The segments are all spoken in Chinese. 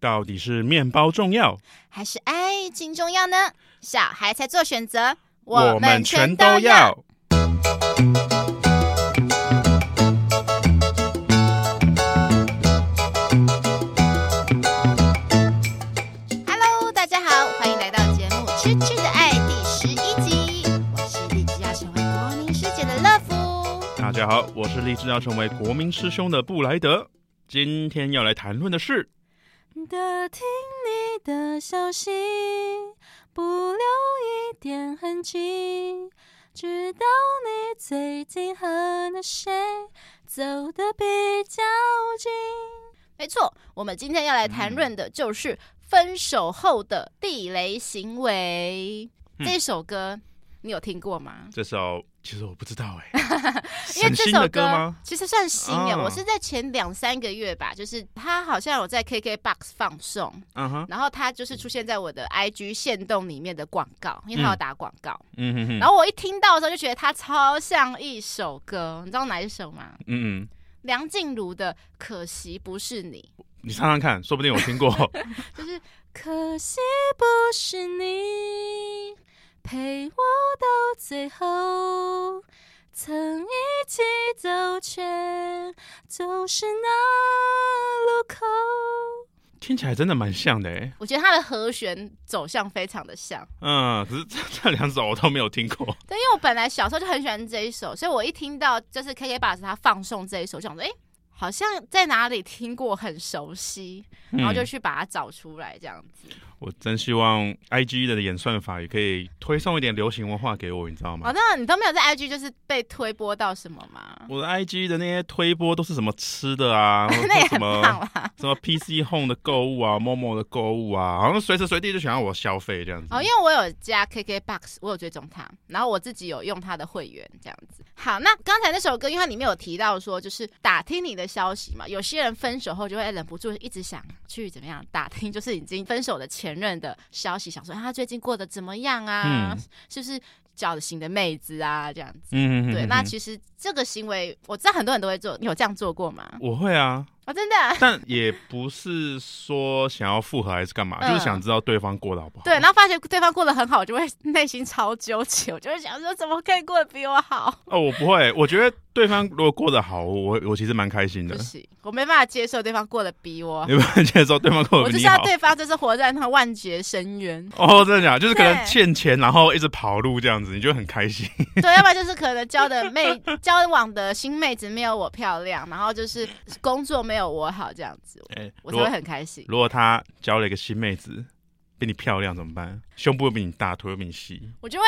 到底是面包重要，还是爱情重要呢？小孩才做选择，我们全都要。Hello，大家好，欢迎来到节目《吃吃的爱》第十一集。我是立志要成为国民师姐的乐福。大家好，我是立志要成为国民师兄的布莱德。今天要来谈论的是。打听你的消息，不留一点痕迹，知道你最近和那谁走得比较近。没错，我们今天要来谈论的就是分手后的地雷行为。嗯、这首歌你有听过吗？这首。其实我不知道哎、欸，因为这首歌其实算新耶。哦、我是在前两三个月吧，就是他好像有在 KKBOX 放送，嗯哼，然后他就是出现在我的 IG 线动里面的广告，因为他要打广告，嗯哼哼。然后我一听到的时候就觉得他超像一首歌，你知道哪一首吗？嗯嗯，梁静茹的《可惜不是你》，你唱唱看，说不定我听过。就是可惜不是你。陪我到最后，曾一起走，却都是那路口。听起来真的蛮像的哎，我觉得它的和弦走向非常的像。嗯，可是这 这两首我都没有听过。对，因为我本来小时候就很喜欢这一首，所以我一听到就是 KKBOX 他放送这一首，就想说，哎，好像在哪里听过，很熟悉，然后就去把它找出来，这样子。我真希望 I G 的演算法也可以推送一点流行文化给我，你知道吗？哦，那你都没有在 I G 就是被推播到什么吗？我的 I G 的那些推播都是什么吃的啊，那也很棒啦，什么 P C Home 的购物啊，Momo 的购物啊，好像随时随地就想要我消费这样子。哦，因为我有加 K K Box，我有追踪他，然后我自己有用他的会员这样子。好，那刚才那首歌，因为它里面有提到说，就是打听你的消息嘛，有些人分手后就会忍不住一直想去怎么样打听，就是已经分手的前任的消。息想说他最近过得怎么样啊？嗯、是不是交了新的妹子啊？这样子，嗯哼嗯哼，对。那其实这个行为，我知道很多人都会做，你有这样做过吗？我会啊。啊，真的，但也不是说想要复合还是干嘛，嗯、就是想知道对方过得好不好。对，然后发现对方过得很好，就会内心超纠结，我就会想说，怎么可以过得比我好？哦，我不会，我觉得对方如果过得好，我我其实蛮开心的。不行，我没办法接受对方过得比我好，没办法接受对方过得比。我就知道对方就是活在那万劫深渊。哦，真的假的？就是可能欠钱，然后一直跑路这样子，你就很开心。对，要不然就是可能交的妹交往的新妹子没有我漂亮，然后就是工作没有我好这样。子，欸、我就会很开心。如果他交了一个新妹子，比你漂亮怎么办？胸部又比你大，腿又比你细，我就会，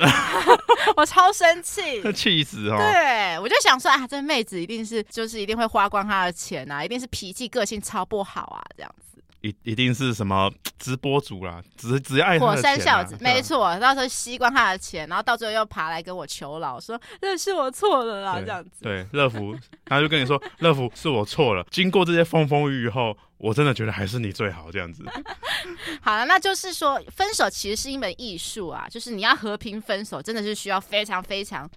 我超生气，气死哦！对，我就想说啊，这妹子一定是，就是一定会花光她的钱啊，一定是脾气个性超不好啊，这样子。一一定是什么直播主啦，只只爱火山小子，没错，到时候吸光他的钱，然后到最后又爬来跟我求饶，说那是我错了啦，这样子。对，乐福，他就跟你说，乐福是我错了。经过这些风风雨雨后，我真的觉得还是你最好，这样子。好了，那就是说，分手其实是一门艺术啊，就是你要和平分手，真的是需要非常非常。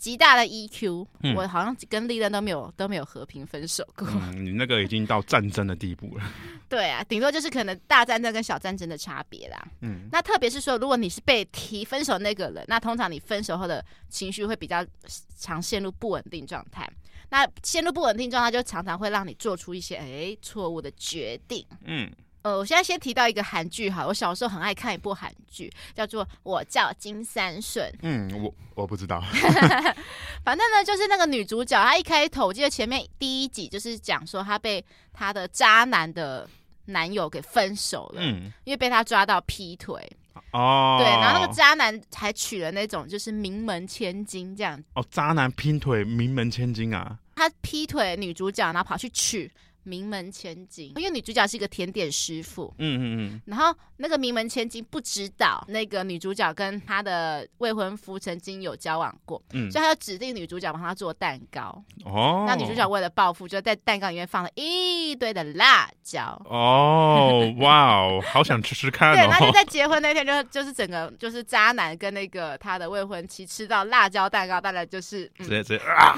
极大的 EQ，、嗯、我好像跟丽任都没有都没有和平分手过。嗯，你那个已经到战争的地步了。对啊，顶多就是可能大战争跟小战争的差别啦。嗯，那特别是说，如果你是被提分手那个人，那通常你分手后的情绪会比较常陷入不稳定状态。那陷入不稳定状态，就常常会让你做出一些诶错误的决定。嗯。呃，我现在先提到一个韩剧哈，我小时候很爱看一部韩剧，叫做《我叫金三顺》。嗯，我我不知道。反正呢，就是那个女主角，她一开头，我记得前面第一集就是讲说她被她的渣男的男友给分手了，嗯，因为被他抓到劈腿。哦。对，然后那个渣男还娶了那种就是名门千金这样。哦，渣男劈腿名门千金啊？他劈腿女主角，然后跑去娶。名门千金，因为女主角是一个甜点师傅，嗯嗯嗯，然后那个名门千金不知道那个女主角跟她的未婚夫曾经有交往过，嗯，所以她就指定女主角帮他做蛋糕，哦，那女主角为了报复，就在蛋糕里面放了一堆的辣椒，哦，哇哦，好想吃吃看哦，对，那就在结婚那天就就是整个就是渣男跟那个他的未婚妻吃到辣椒蛋糕，大概就是、嗯、直接直接啊，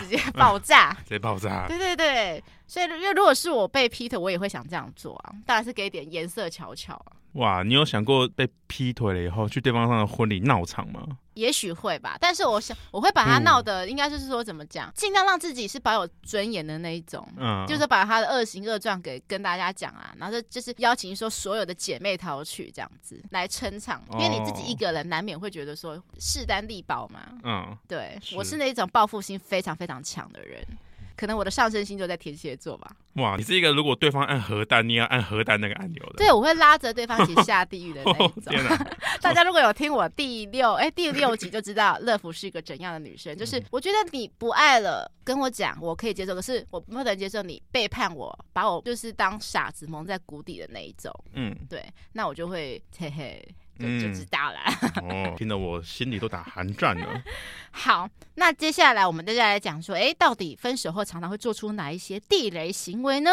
直接爆炸，直接爆炸，对对对。所以，因为如果是我被劈腿，我也会想这样做啊，当然是给点颜色瞧瞧啊。哇，你有想过被劈腿了以后去对方上的婚礼闹场吗？也许会吧，但是我想我会把他闹的，应该就是说怎么讲，尽量让自己是保有尊严的那一种，嗯，就是把他的恶行恶状给跟大家讲啊，然后就就是邀请说所有的姐妹淘去这样子来撑场，因为你自己一个人难免会觉得说势单力薄嘛，嗯，对，我是那种报复心非常非常强的人。可能我的上升星座在天蝎座吧。哇，你是一个如果对方按核弹，你要按核弹那个按钮的。对，我会拉着对方一起下地狱的那一种。哦 大家如果有听我第六哎第六集就知道乐福是一个怎样的女生。就是我觉得你不爱了，跟我讲，我可以接受。可是我不能接受你背叛我，把我就是当傻子蒙在鼓底的那一种。嗯，对，那我就会嘿嘿。就就知道了、嗯。哦，听得我心里都打寒战了。好，那接下来我们大家来讲说，哎，到底分手后常常会做出哪一些地雷行为呢？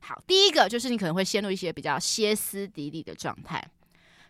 好，第一个就是你可能会陷入一些比较歇斯底里的状态，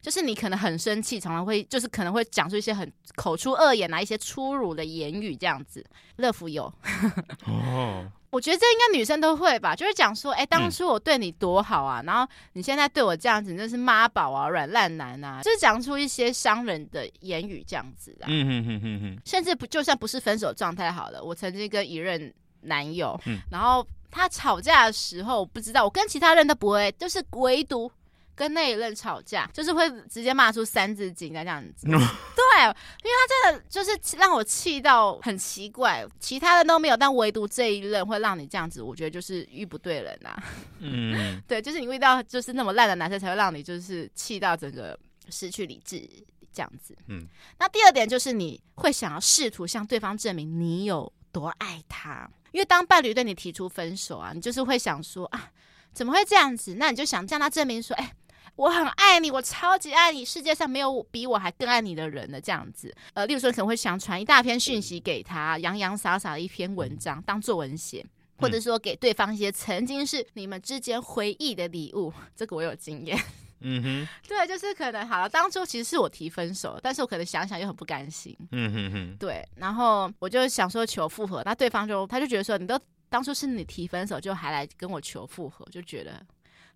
就是你可能很生气，常常会就是可能会讲出一些很口出恶言啊，一些粗鲁的言语这样子。乐福有。哦。我觉得这应该女生都会吧，就是讲说，哎，当初我对你多好啊，嗯、然后你现在对我这样子，你真是妈宝啊，软烂男啊，就是讲出一些伤人的言语这样子啊。嗯嗯嗯嗯嗯。甚至不就算不是分手状态好了，我曾经跟一任男友，嗯、然后他吵架的时候，我不知道，我跟其他人都不会，就是唯独。跟那一任吵架，就是会直接骂出三字经的这样子。对，因为他真的就是让我气到很奇怪，其他人都没有，但唯独这一任会让你这样子，我觉得就是遇不对人啊。嗯，对，就是你遇到就是那么烂的男生，才会让你就是气到整个失去理智这样子。嗯，那第二点就是你会想要试图向对方证明你有多爱他，因为当伴侣对你提出分手啊，你就是会想说啊，怎么会这样子？那你就想向他证明说，哎。我很爱你，我超级爱你，世界上没有比我还更爱你的人了。这样子，呃，例如说可能会想传一大篇讯息给他，洋洋洒洒的一篇文章当作文写，或者说给对方一些曾经是你们之间回忆的礼物。这个我有经验。嗯哼，对，就是可能好了，当初其实是我提分手，但是我可能想想又很不甘心。嗯哼哼，对，然后我就想说求复合，那对方就他就觉得说，你都当初是你提分手，就还来跟我求复合，就觉得。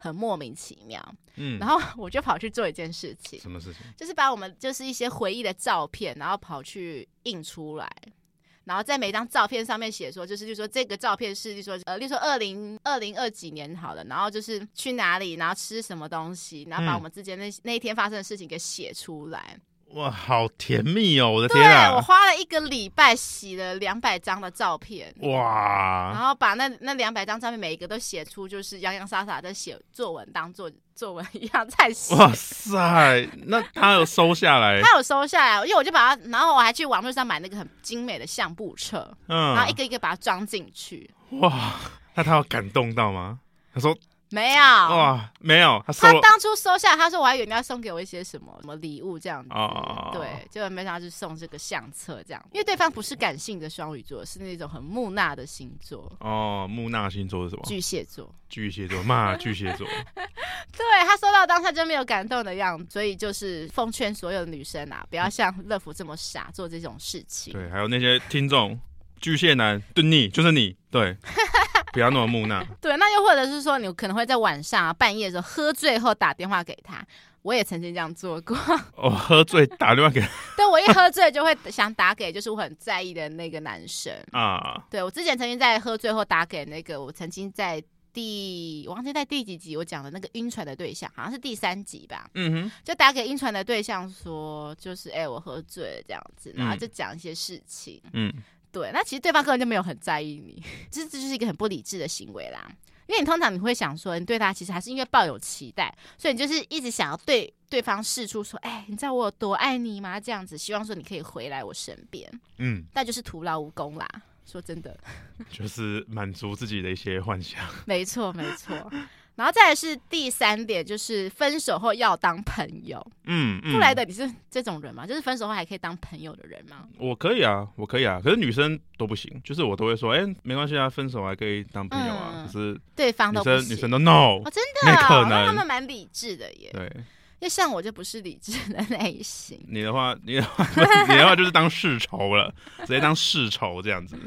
很莫名其妙，嗯，然后我就跑去做一件事情，什么事情？就是把我们就是一些回忆的照片，然后跑去印出来，然后在每张照片上面写说，就是就说这个照片是就说呃，例如说二零二零二几年好了，然后就是去哪里，然后吃什么东西，然后把我们之间那那一天发生的事情给写出来。哇，好甜蜜哦！我的天啊，对，我花了一个礼拜洗了两百张的照片，哇！然后把那那两百张照片每一个都写出，就是洋洋洒洒的写作文，当做作文一样在写。哇塞，那他有收下来？他有收下来，因为我就把它，然后我还去网络上买那个很精美的相簿册，嗯，然后一个一个把它装进去。哇，那他有感动到吗？他说。没有哇，没有。他，他当初收下，他说我还以为你要送给我一些什么什么礼物这样子，哦、对，就没想到是送这个相册这样。因为对方不是感性的双鱼座，是那种很木讷的星座。哦，木讷星座是什么？巨蟹座。巨蟹座 骂巨蟹座。对，他收到当下就没有感动的样子，所以就是奉劝所有的女生啊，不要像乐福这么傻做这种事情。对，还有那些听众，巨蟹男，对你就是你，对。不要那么木讷。对，那又或者是说，你可能会在晚上啊、半夜的时候喝醉后打电话给他。我也曾经这样做过。哦，喝醉打电话给他。对，我一喝醉就会想打给，就是我很在意的那个男生啊。对，我之前曾经在喝醉后打给那个我曾经在第，我忘记在第几集我讲的那个晕船的对象，好像是第三集吧。嗯哼。就打给晕船的对象说，就是哎、欸，我喝醉了这样子，然后就讲一些事情。嗯。对，那其实对方根本就没有很在意你，这这就是一个很不理智的行为啦。因为你通常你会想说，你对他其实还是因为抱有期待，所以你就是一直想要对对方示出说，哎，你知道我有多爱你吗？这样子，希望说你可以回来我身边。嗯，但就是徒劳无功啦。说真的，就是满足自己的一些幻想。没错，没错。然后再来是第三点，就是分手后要当朋友。嗯，布莱德，你是这种人吗？就是分手后还可以当朋友的人吗？我可以啊，我可以啊。可是女生都不行，就是我都会说，哎，没关系啊，分手还可以当朋友啊。嗯、可是对方都不行，女生都 no，哦、真的、哦，没可能。他们蛮理智的耶。对，因为像我就不是理智的类型。你的话，你的话，你的话就是当世仇了，直接当世仇这样子。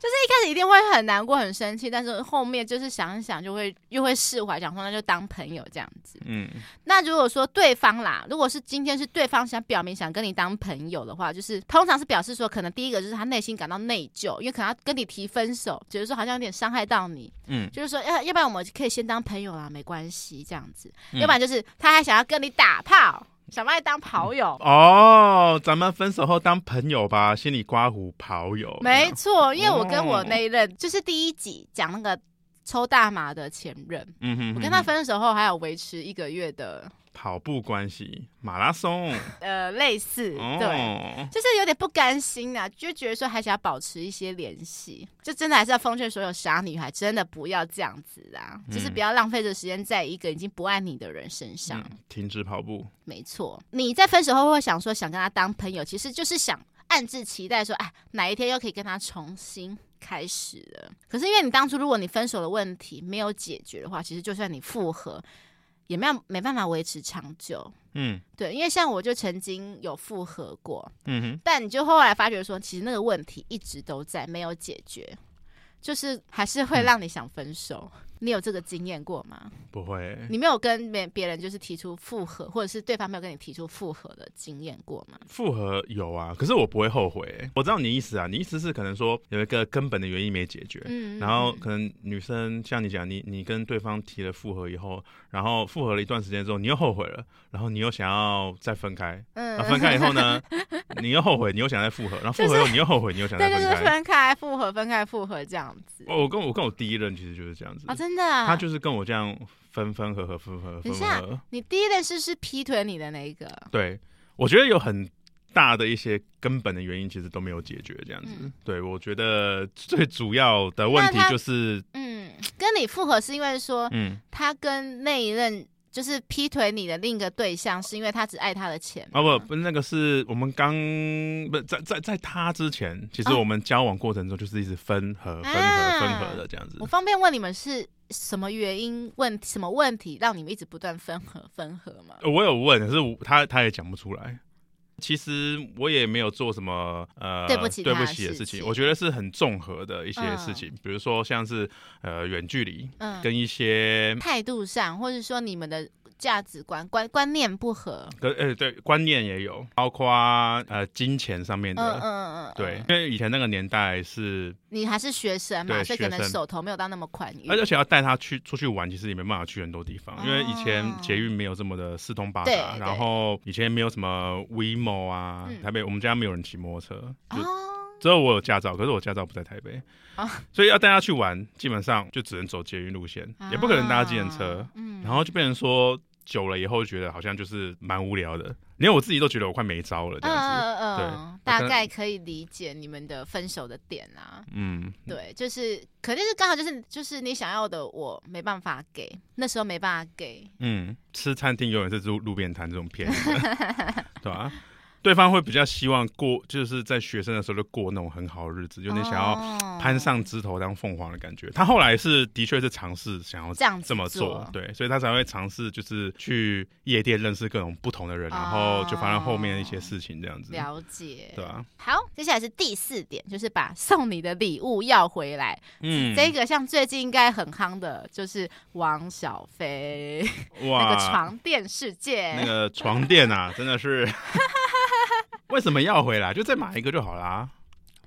就是一开始一定会很难过、很生气，但是后面就是想一想，就会又会释怀，讲说那就当朋友这样子。嗯，那如果说对方啦，如果是今天是对方想表明想跟你当朋友的话，就是通常是表示说，可能第一个就是他内心感到内疚，因为可能要跟你提分手，觉得说好像有点伤害到你。嗯，就是说要要不然我们可以先当朋友啦，没关系这样子。嗯、要不然就是他还想要跟你打炮。想把你当跑友哦，咱们分手后当朋友吧，心里刮胡跑友。没错，因为我跟我那一任、哦、就是第一集讲那个抽大麻的前任，嗯哼，哼，哼，我跟他分手后还有维持一个月的。跑步关系，马拉松，呃，类似，哦、对，就是有点不甘心啊，就觉得说还想要保持一些联系，就真的还是要奉劝所有傻女孩，真的不要这样子啊，嗯、就是不要浪费着时间在一个已经不爱你的人身上，嗯、停止跑步。没错，你在分手后会想说想跟他当朋友，其实就是想暗自期待说，哎，哪一天又可以跟他重新开始了。可是因为你当初如果你分手的问题没有解决的话，其实就算你复合。也没有没办法维持长久，嗯，对，因为像我就曾经有复合过，嗯哼，但你就后来发觉说，其实那个问题一直都在，没有解决，就是还是会让你想分手。嗯你有这个经验过吗？不会。你没有跟别别人就是提出复合，或者是对方没有跟你提出复合的经验过吗？复合有啊，可是我不会后悔。我知道你意思啊，你意思是可能说有一个根本的原因没解决，嗯，然后可能女生像你讲，你你跟对方提了复合以后，然后复合了一段时间之后，你又后悔了，然后你又想要再分开，嗯，然后分开以后呢，你又后悔，你又想再复合，然后复合以后你又后悔，你又想再分开，对，就是分开复合，分开复合这样子。哦我跟我跟我第一任其实就是这样子啊，真的啊，他就是跟我这样分分合合分分合合。你第一任是是劈腿你的那一个？对，我觉得有很大的一些根本的原因，其实都没有解决这样子。嗯、对，我觉得最主要的问题就是，嗯，跟你复合是因为说，嗯，他跟那一任。就是劈腿你的另一个对象，是因为他只爱他的钱啊？不不，那个是我们刚不在在在他之前，其实我们交往过程中就是一直分合、分合、啊、分合的这样子。我方便问你们是什么原因问什么问题让你们一直不断分合分合吗？我有问，可是他他也讲不出来。其实我也没有做什么呃对不起对不起的事情，我觉得是很综合的一些事情，嗯、比如说像是呃远距离，嗯，跟一些态度上，或者说你们的。价值观观观念不合，可呃、欸、对，观念也有，包括呃金钱上面的，嗯嗯嗯，对，因为以前那个年代是，你还是学生嘛，所以可能手头没有到那么宽裕，而且要带他去出去玩，其实也没办法去很多地方，因为以前捷运没有这么的四通八达，然后以前没有什么 WeMo 啊，嗯、台北我们家没有人骑摩托车，哦。只有我有驾照，可是我驾照不在台北，哦、所以要带他去玩，基本上就只能走捷运路线，也不可能搭计程车，嗯，然后就变成说。久了以后，觉得好像就是蛮无聊的，连我自己都觉得我快没招了这样子。嗯嗯，对，大概可以理解你们的分手的点啊。嗯，对，就是肯定是刚好就是就是你想要的，我没办法给，那时候没办法给。嗯，吃餐厅永远是路路边摊这种便宜的，对吧、啊？对方会比较希望过，就是在学生的时候就过那种很好的日子，有点想要攀上枝头当凤凰的感觉。他后来是的确是尝试想要这样这么做，对，所以他才会尝试就是去夜店认识各种不同的人，然后就发生后面一些事情这样子。了解，对啊。好，接下来是第四点，就是把送你的礼物要回来。嗯，这个像最近应该很夯的，就是王小飞哇，那个床垫事件，那个床垫啊，真的是。为什么要回来？就再买一个就好啦。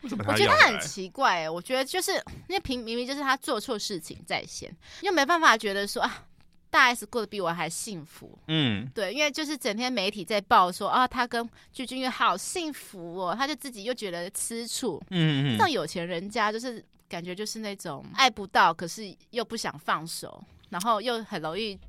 为什么？我觉得他很奇怪、欸。我觉得就是因为平明明就是他做错事情在先，又没办法觉得说啊，大 S 过得比我还幸福。嗯，对，因为就是整天媒体在报说啊，他跟具俊曄好幸福哦，他就自己又觉得吃醋。嗯嗯，像有钱人家就是感觉就是那种爱不到，可是又不想放手，然后又很容易。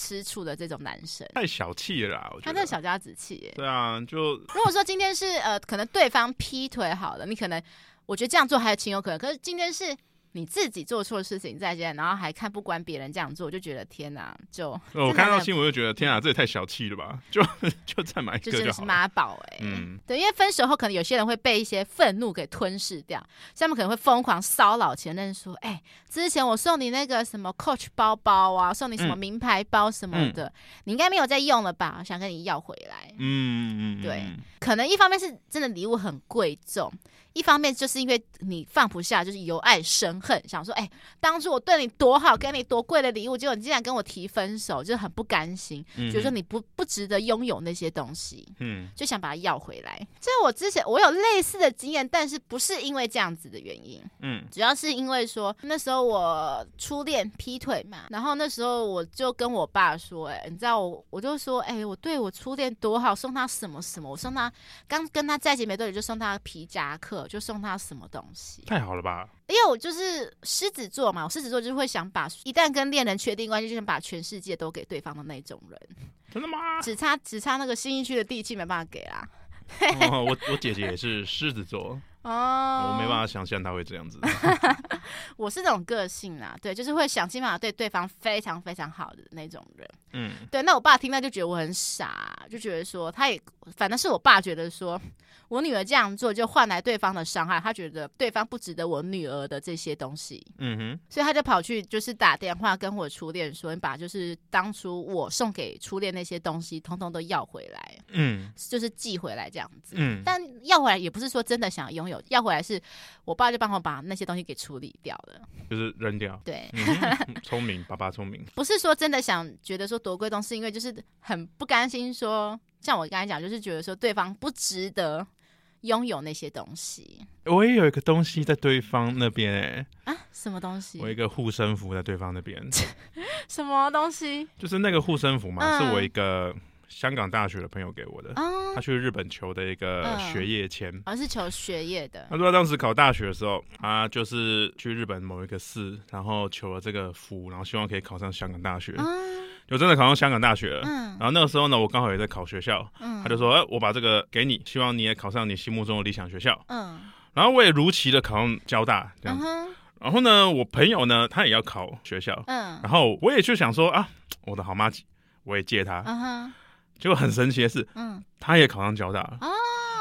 吃醋的这种男生太小气了啦，我觉得他那小家子气耶。对啊，就如果说今天是呃，可能对方劈腿好了，你可能我觉得这样做还情有可原。可是今天是。你自己做错事情再见，然后还看不惯别人这样做，我就觉得天哪！就 我看到新闻就觉得天哪，这也太小气了吧！就就再买一个就好了。就真的是妈宝哎，嗯，对，因为分手后可能有些人会被一些愤怒给吞噬掉，他们可能会疯狂骚扰前任说：“哎、欸，之前我送你那个什么 Coach 包包啊，送你什么名牌包什么的，嗯、你应该没有在用了吧？我想跟你要回来。”嗯嗯，对，可能一方面是真的礼物很贵重。一方面就是因为你放不下，就是由爱生恨，想说，哎、欸，当初我对你多好，给你多贵的礼物，结果你竟然跟我提分手，就很不甘心，觉得说你不不值得拥有那些东西，嗯，就想把它要回来。这我之前我有类似的经验，但是不是因为这样子的原因，嗯，主要是因为说那时候我初恋劈腿嘛，然后那时候我就跟我爸说，哎，你知道我我就说，哎，我对我初恋多好，送他什么什么，我送他刚跟他在一起没多久就送他皮夹克。就送他什么东西？太好了吧！因为我就是狮子座嘛，我狮子座就是会想把一旦跟恋人确定关系，就想把全世界都给对方的那种人。真的吗？只差只差那个新一区的地契没办法给啦。哦、我我姐姐也是狮子座。哦，我没办法想象他会这样子。我是那种个性啦，对，就是会想尽办法对对方非常非常好的那种人。嗯，对。那我爸听到就觉得我很傻，就觉得说他也，反正是我爸觉得说我女儿这样做就换来对方的伤害，他觉得对方不值得我女儿的这些东西。嗯哼，所以他就跑去就是打电话跟我初恋说，你把就是当初我送给初恋那些东西，通通都要回来。嗯，就是寄回来这样子。嗯，但要回来也不是说真的想拥有。有要回来，是我爸就帮我把那些东西给处理掉了，就是扔掉。对，聪明，爸爸聪明。不是说真的想觉得说多贵东，是因为就是很不甘心说，像我刚才讲，就是觉得说对方不值得拥有那些东西。我也有一个东西在对方那边哎、欸，啊，什么东西？我一个护身符在对方那边。什么东西？就是那个护身符嘛，嗯、是我一个。香港大学的朋友给我的，嗯、他去日本求的一个学业签，而、嗯哦、是求学业的。他说他当时考大学的时候，他就是去日本某一个市，然后求了这个福，然后希望可以考上香港大学。嗯，就真的考上香港大学了。嗯，然后那个时候呢，我刚好也在考学校。嗯，他就说：“哎、欸，我把这个给你，希望你也考上你心目中的理想学校。”嗯，然后我也如期的考上交大这样子。嗯、然后呢，我朋友呢，他也要考学校。嗯，然后我也就想说啊，我的好麻吉，我也借他。嗯结果很神奇的是，嗯，他也考上交大了。哦，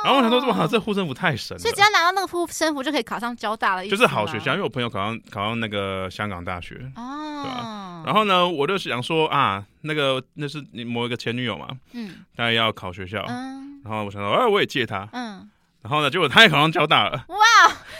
然后我想说，哇，这护身符太神了！所以只要拿到那个护身符，就可以考上交大了。就是好学校，因为我朋友考上考上那个香港大学。哦，对吧？然后呢，我就想说啊，那个那是你某一个前女友嘛，嗯，大概要考学校，嗯，然后我想说，哎，我也借她，嗯，然后呢，结果他也考上交大了。哇，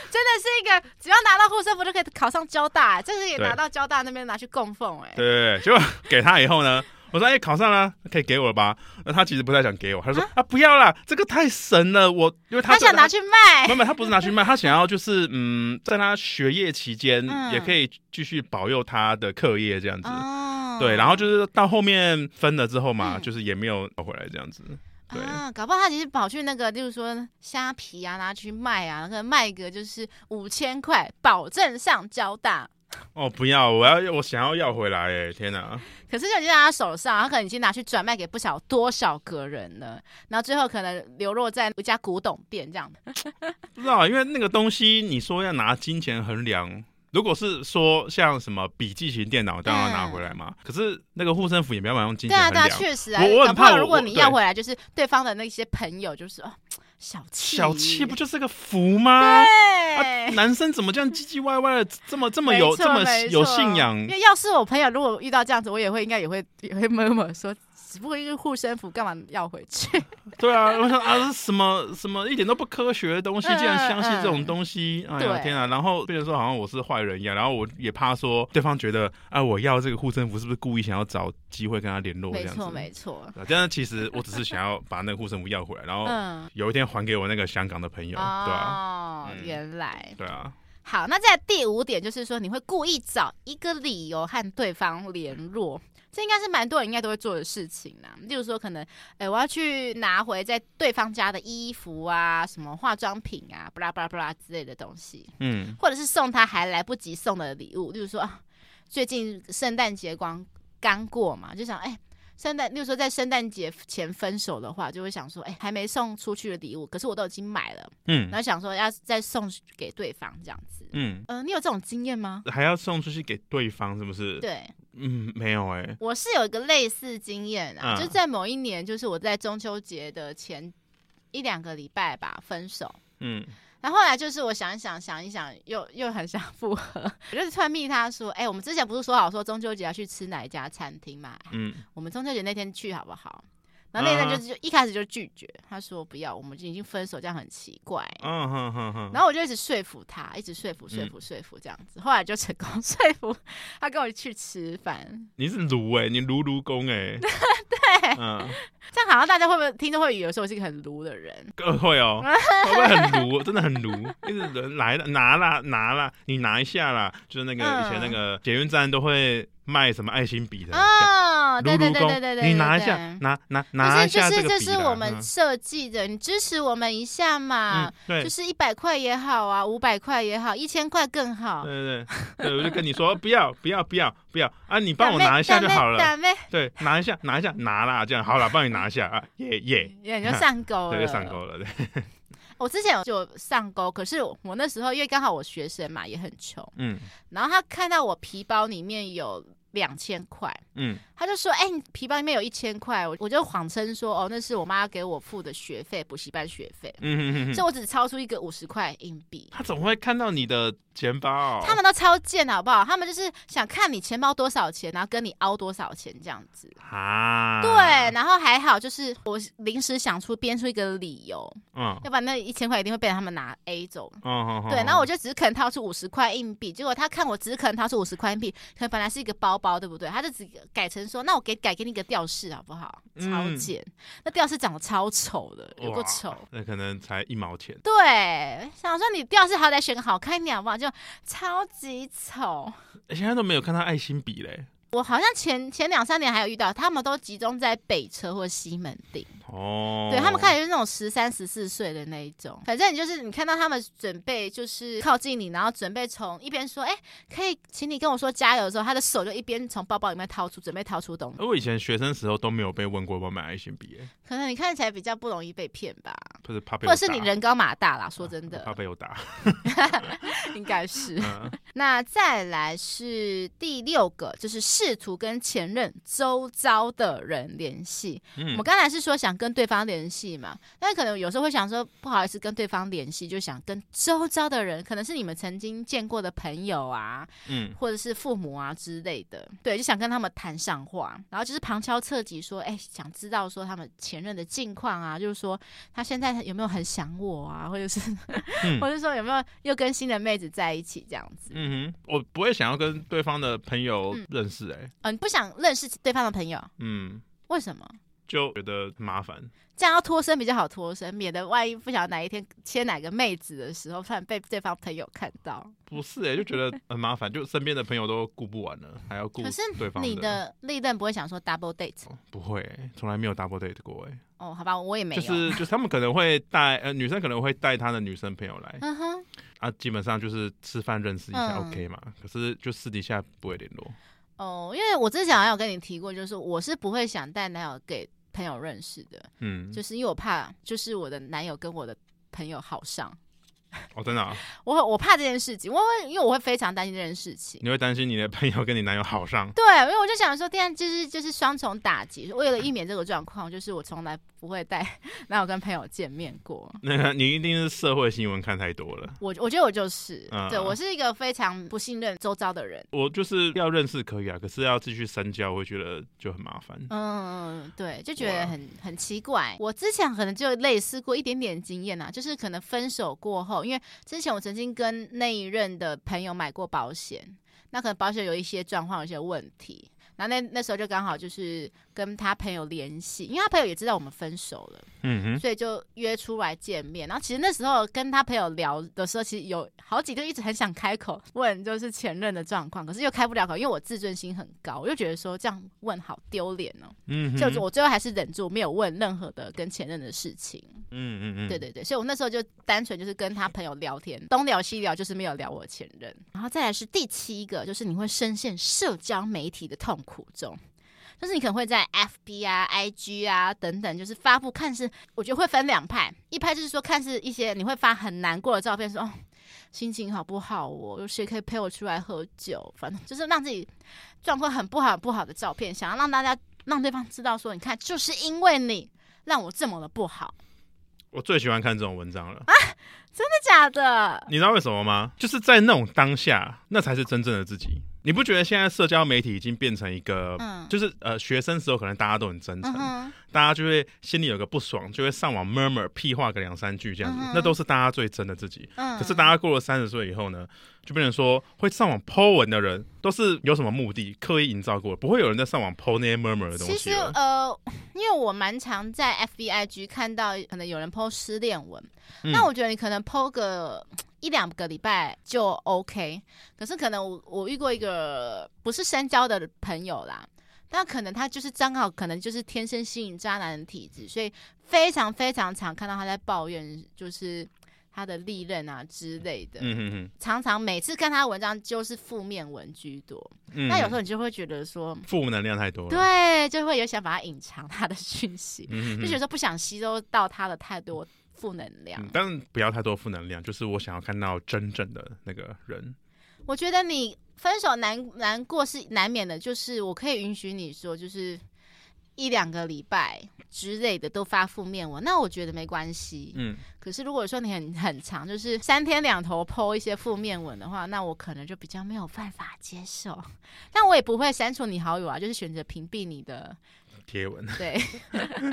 真的是一个只要拿到护身符就可以考上交大，这是也拿到交大那边拿去供奉，哎，对结果给他以后呢。我说：“哎、欸，考上了，可以给我了吧？”那他其实不太想给我，他说：“啊，啊，不要啦，这个太神了，我因为他，他想拿去卖。没有，他不是拿去卖，他想要就是嗯，在他学业期间也可以继续保佑他的课业这样子。嗯、对，然后就是到后面分了之后嘛，嗯、就是也没有回来这样子。对啊，搞不好他其实跑去那个，就是说虾皮啊，拿去卖啊，那个卖个就是五千块，保证上交大。” 哦，不要！我要，我想要要回来！哎，天哪！可是就已经在他手上，他可能已经拿去转卖给不晓多少个人了，然后最后可能流落在一家古董店这样。不知道，因为那个东西，你说要拿金钱衡量，如果是说像什么笔记型电脑，当然要拿回来嘛。嗯、可是那个护身符也没办法用金钱衡量。对啊，对啊，确实啊。我我很怕，如果你要回来，就是对方的那些朋友，就是哦。小气，小气不就是个福吗？对、啊，男生怎么这样唧唧歪歪的，这么这么有这么有信仰？因为要是我朋友如果遇到这样子，我也会应该也会也会默默说。只不过一个护身符，干嘛要回去？对啊，我想啊，什么什么一点都不科学的东西，竟然相信这种东西，嗯嗯、哎呀对天啊！然后变成说好像我是坏人一样，然后我也怕说对方觉得啊，我要这个护身符是不是故意想要找机会跟他联络？没错没错。但是其实我只是想要把那个护身符要回来，然后有一天还给我那个香港的朋友，嗯、对吧、啊？哦，嗯、原来。对啊。好，那在第五点就是说，你会故意找一个理由和对方联络。这应该是蛮多人应该都会做的事情啦。例如说，可能，哎，我要去拿回在对方家的衣服啊，什么化妆品啊，巴拉巴拉巴拉之类的东西。嗯，或者是送他还来不及送的礼物。例如说，最近圣诞节光刚过嘛，就想，哎，圣诞，例如说在圣诞节前分手的话，就会想说，哎，还没送出去的礼物，可是我都已经买了。嗯，然后想说要再送给对方这样子。嗯，呃，你有这种经验吗？还要送出去给对方，是不是？对。嗯，没有哎、欸，我是有一个类似经验啊，嗯、就是在某一年，就是我在中秋节的前一两个礼拜吧分手，嗯，然后后来就是我想一想，想一想，又又很想复合，我就是突然密他说，哎、欸，我们之前不是说好说中秋节要去吃哪一家餐厅嘛，嗯，我们中秋节那天去好不好？然后那任就就一开始就拒绝，他说不要，我们就已经分手，这样很奇怪。嗯哼哼哼。然后我就一直说服他，一直说服说服说服这样子，后来就成功 说服他跟我去吃饭。你是卢哎，你卢卢公哎。对。嗯。这样好像大家会不会听众会以为说我是一个很卢的人？会哦，会不会很卢？真的很卢，一直人来了拿了拿了，你拿一下啦，就是那个以前那个捷运站都会。卖什么爱心笔的？哦，对对对对对对，你拿一下，拿拿拿一下这个笔。就是就是这是我们设计的，你支持我们一下嘛。对，就是一百块也好啊，五百块也好，一千块更好。对对对，我就跟你说，不要不要不要不要啊！你帮我拿一下就好了。对，拿一下拿一下拿啦，这样好了，帮你拿一下啊，耶耶，你就上钩了，对，就上钩了。对，我之前就上钩，可是我那时候因为刚好我学生嘛，也很穷，嗯，然后他看到我皮包里面有。两千块，嗯，他就说，哎、欸，你皮包里面有一千块，我我就谎称说，哦，那是我妈给我付的学费，补习班学费，嗯哼哼哼，所以我只超出一个五十块硬币。他怎么会看到你的钱包？他们都超贱，好不好？他们就是想看你钱包多少钱，然后跟你凹多少钱这样子啊。对，然后还好，就是我临时想出编出一个理由，嗯，要不然那一千块一定会被他们拿 A 走。嗯对，然后我就只肯掏出五十块硬币，结果他看我只肯掏出五十块硬币，可能本来是一个包。包对不对？他就只改成说，那我给改给你个吊饰好不好？超贱，嗯、那吊饰长得超丑的，有个丑。那可能才一毛钱。对，想说你吊饰好歹选个好看一点好不好？就超级丑。现在都没有看到爱心笔嘞。我好像前前两三年还有遇到，他们都集中在北车或西门町。哦，对，他们看起来就是那种十三十四岁的那一种，反正你就是你看到他们准备就是靠近你，然后准备从一边说，哎，可以请你跟我说加油的时候，他的手就一边从包包里面掏出，准备掏出东西。我以前学生时候都没有被问过要不要买爱心笔，可能你看起来比较不容易被骗吧？不是怕被，或者是你人高马大啦？说真的，怕被我打，应该是。那再来是第六个，就是试图跟前任周遭的人联系。嗯，我刚才是说想。跟对方联系嘛，但可能有时候会想说不好意思跟对方联系，就想跟周遭的人，可能是你们曾经见过的朋友啊，嗯，或者是父母啊之类的，对，就想跟他们谈上话，然后就是旁敲侧击说，哎，想知道说他们前任的近况啊，就是说他现在有没有很想我啊，或者是，嗯、或者说有没有又跟新的妹子在一起这样子。嗯哼，我不会想要跟对方的朋友认识、欸，哎，嗯，你不想认识对方的朋友，嗯，为什么？就觉得麻烦，这样要脱身比较好脱身，免得万一不晓得哪一天牵哪个妹子的时候，突然被对方朋友看到。不是哎、欸，就觉得很麻烦，就身边的朋友都顾不完了，还要顾对方的。可是你的历任不会想说 double date？、哦、不会、欸，从来没有 double date 过哎、欸。哦，好吧，我也没有。就是就是他们可能会带呃女生可能会带她的女生朋友来，嗯哼，啊，基本上就是吃饭认识一下、嗯、OK 嘛。可是就私底下不会联络。哦，因为我之前好像有跟你提过，就是我是不会想带男友给。朋友认识的，嗯，就是因为我怕，就是我的男友跟我的朋友好上。哦，真的啊？我我怕这件事情，我会因为我会非常担心这件事情。你会担心你的朋友跟你男友好上？对，因为我就想说，这样就是就是双重打击。为了 避免这个状况，就是我从来不会带 男友跟朋友见面过。那个你一定是社会新闻看太多了。我我觉得我就是，嗯、对我是一个非常不信任周遭的人。我就是要认识可以啊，可是要继续深交，我会觉得就很麻烦。嗯，对，就觉得很很奇怪。我之前可能就类似过一点点经验啊，就是可能分手过后。因为之前我曾经跟那一任的朋友买过保险，那可能保险有一些状况，有一些问题，然后那那时候就刚好就是。跟他朋友联系，因为他朋友也知道我们分手了，嗯哼，所以就约出来见面。然后其实那时候跟他朋友聊的时候，其实有好几个一直很想开口问，就是前任的状况，可是又开不了口，因为我自尊心很高，我就觉得说这样问好丢脸哦，嗯哼，就我最后还是忍住没有问任何的跟前任的事情，嗯嗯嗯，对对对，所以我那时候就单纯就是跟他朋友聊天，东聊西聊，就是没有聊我前任。然后再来是第七个，就是你会深陷社交媒体的痛苦中。就是你可能会在 FB 啊、IG 啊等等，就是发布看似，我觉得会分两派，一派就是说看似一些你会发很难过的照片说，说哦心情好不好，哦有谁可以陪我出来喝酒，反正就是让自己状况很不好很不好的照片，想要让大家让对方知道说，你看就是因为你让我这么的不好。我最喜欢看这种文章了啊！真的假的？你知道为什么吗？就是在那种当下，那才是真正的自己。你不觉得现在社交媒体已经变成一个，嗯、就是呃，学生时候可能大家都很真诚，嗯、大家就会心里有个不爽，就会上网 murmur 屁话个两三句这样子，嗯、那都是大家最真的自己。嗯、可是大家过了三十岁以后呢，就变成说会上网 po 文的人都是有什么目的，刻意营造过，不会有人在上网 po 那些 murmur 的东西。其实呃，因为我蛮常在 FBIG 看到可能有人 po 失恋文，嗯、那我觉得你可能 po 个一两个礼拜就 OK。可是可能我我遇过一个不是深交的朋友啦。但可能他就是刚好，可能就是天生吸引渣男的体质，所以非常非常常看到他在抱怨，就是他的利刃啊之类的。嗯。常常每次看他文章就是负面文居多。嗯。那有时候你就会觉得说，负能量太多了。对，就会有想把他隐藏他的讯息，嗯、哼哼就觉得不想吸收到他的太多负能量。嗯、但不要太多负能量，就是我想要看到真正的那个人。我觉得你。分手难难过是难免的，就是我可以允许你说，就是一两个礼拜之类的都发负面文，那我觉得没关系。嗯，可是如果说你很很长，就是三天两头 po 一些负面文的话，那我可能就比较没有办法接受。但我也不会删除你好友啊，就是选择屏蔽你的。贴文。对，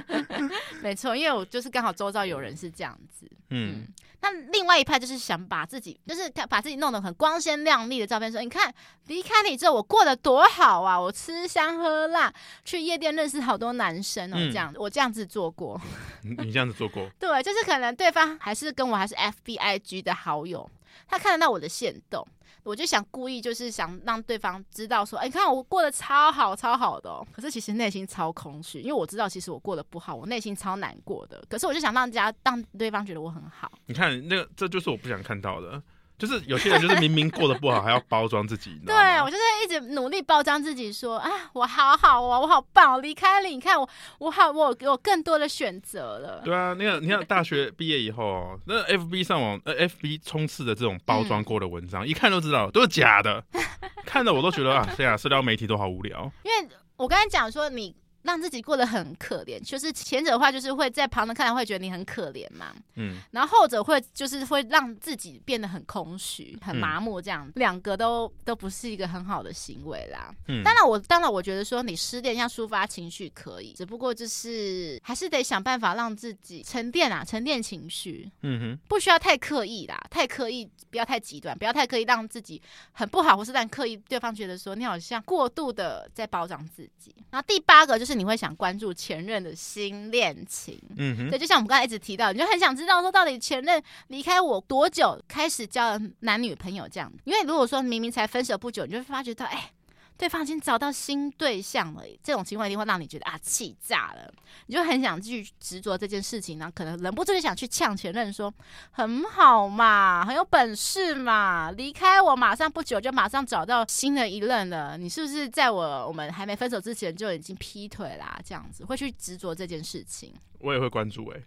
没错，因为我就是刚好周遭有人是这样子，嗯，嗯，那另外一派就是想把自己，就是把自己弄得很光鲜亮丽的照片，说你看离开你之后我过得多好啊，我吃香喝辣，去夜店认识好多男生哦，这样，嗯、我这样子做过，你这样子做过，对，就是可能对方还是跟我还是 FBIG 的好友，他看得到我的线动。我就想故意就是想让对方知道说，哎、你看我过得超好超好的，哦，可是其实内心超空虚，因为我知道其实我过得不好，我内心超难过的。可是我就想让家让对方觉得我很好。你看那个，这就是我不想看到的。就是有些人就是明明过得不好，还要包装自己。对，我就是一直努力包装自己，说啊，我好好啊，我好棒，我离开了，你看我，我好，我有更多的选择了。对啊，那个你看大学毕业以后，那 FB 上网，呃，FB 充斥的这种包装过的文章，嗯、一看都知道都是假的，看的我都觉得啊，对啊，社交媒体都好无聊。因为我刚才讲说你。让自己过得很可怜，就是前者的话，就是会在旁人看来会觉得你很可怜嘛，嗯，然后后者会就是会让自己变得很空虚、很麻木，这样、嗯、两个都都不是一个很好的行为啦。嗯，当然我当然我觉得说你失恋要抒发情绪可以，只不过就是还是得想办法让自己沉淀啊，沉淀情绪，嗯哼，不需要太刻意啦，太刻意不要太极端，不要太刻意让自己很不好，或是让刻意对方觉得说你好像过度的在包装自己。然后第八个就是。你会想关注前任的新恋情，嗯哼，对，就像我们刚才一直提到，你就很想知道说，到底前任离开我多久，开始交了男女朋友这样。因为如果说明明才分手不久，你就会发觉到，哎。对方已经找到新对象了，这种情况一定会让你觉得啊，气炸了，你就很想继续执着这件事情，然后可能忍不住就想去呛前任说，很好嘛，很有本事嘛，离开我马上不久就马上找到新的一任了，你是不是在我我们还没分手之前就已经劈腿啦？这样子会去执着这件事情，我也会关注哎、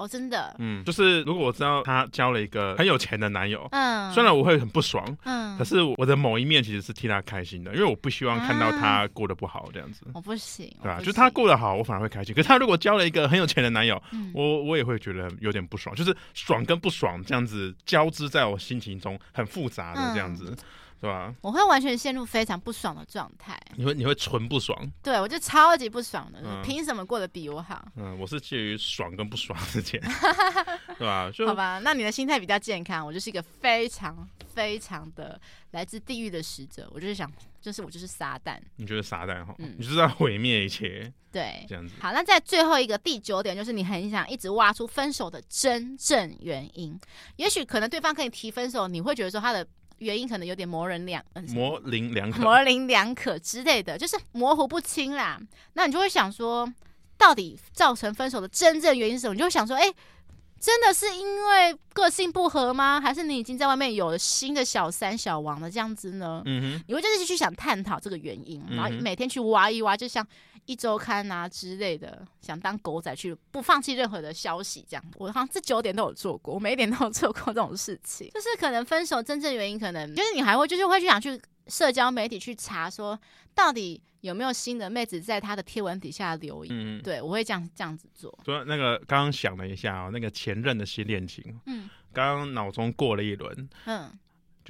哦，真的，嗯，就是如果我知道她交了一个很有钱的男友，嗯，虽然我会很不爽，嗯，可是我的某一面其实是替她开心的，因为我不希望看到她过得不好这样子。我不行，对啊，就是她过得好，我反而会开心。可是他如果交了一个很有钱的男友，嗯，我我也会觉得有点不爽，就是爽跟不爽这样子交织在我心情中，很复杂的这样子。对吧？我会完全陷入非常不爽的状态。你会你会纯不爽？对，我就超级不爽的。嗯、凭什么过得比我好？嗯，我是介于爽跟不爽之间，对吧？好吧，那你的心态比较健康。我就是一个非常非常的来自地狱的使者。我就是想，就是我就是撒旦。你觉得撒旦哈？嗯，你就是在毁灭一切。对，这样子。好，那在最后一个第九点，就是你很想一直挖出分手的真正原因。也许可能对方跟你提分手，你会觉得说他的。原因可能有点模棱两模棱两可，模棱两可之类的，就是模糊不清啦。那你就会想说，到底造成分手的真正原因是什么？你就会想说，哎、欸，真的是因为个性不合吗？还是你已经在外面有了新的小三、小王了这样子呢？嗯哼，你会就是去想探讨这个原因，然后每天去挖一挖，就像。一周刊啊之类的，想当狗仔去不放弃任何的消息，这样我好像这九点都有做过，我每一点都有做过这种事情。就是可能分手真正原因，可能就是你还会就是会去想去社交媒体去查，说到底有没有新的妹子在他的贴文底下留言。嗯，对我会这样这样子做。所以那个刚刚想了一下哦，那个前任的新恋情，嗯，刚刚脑中过了一轮，嗯。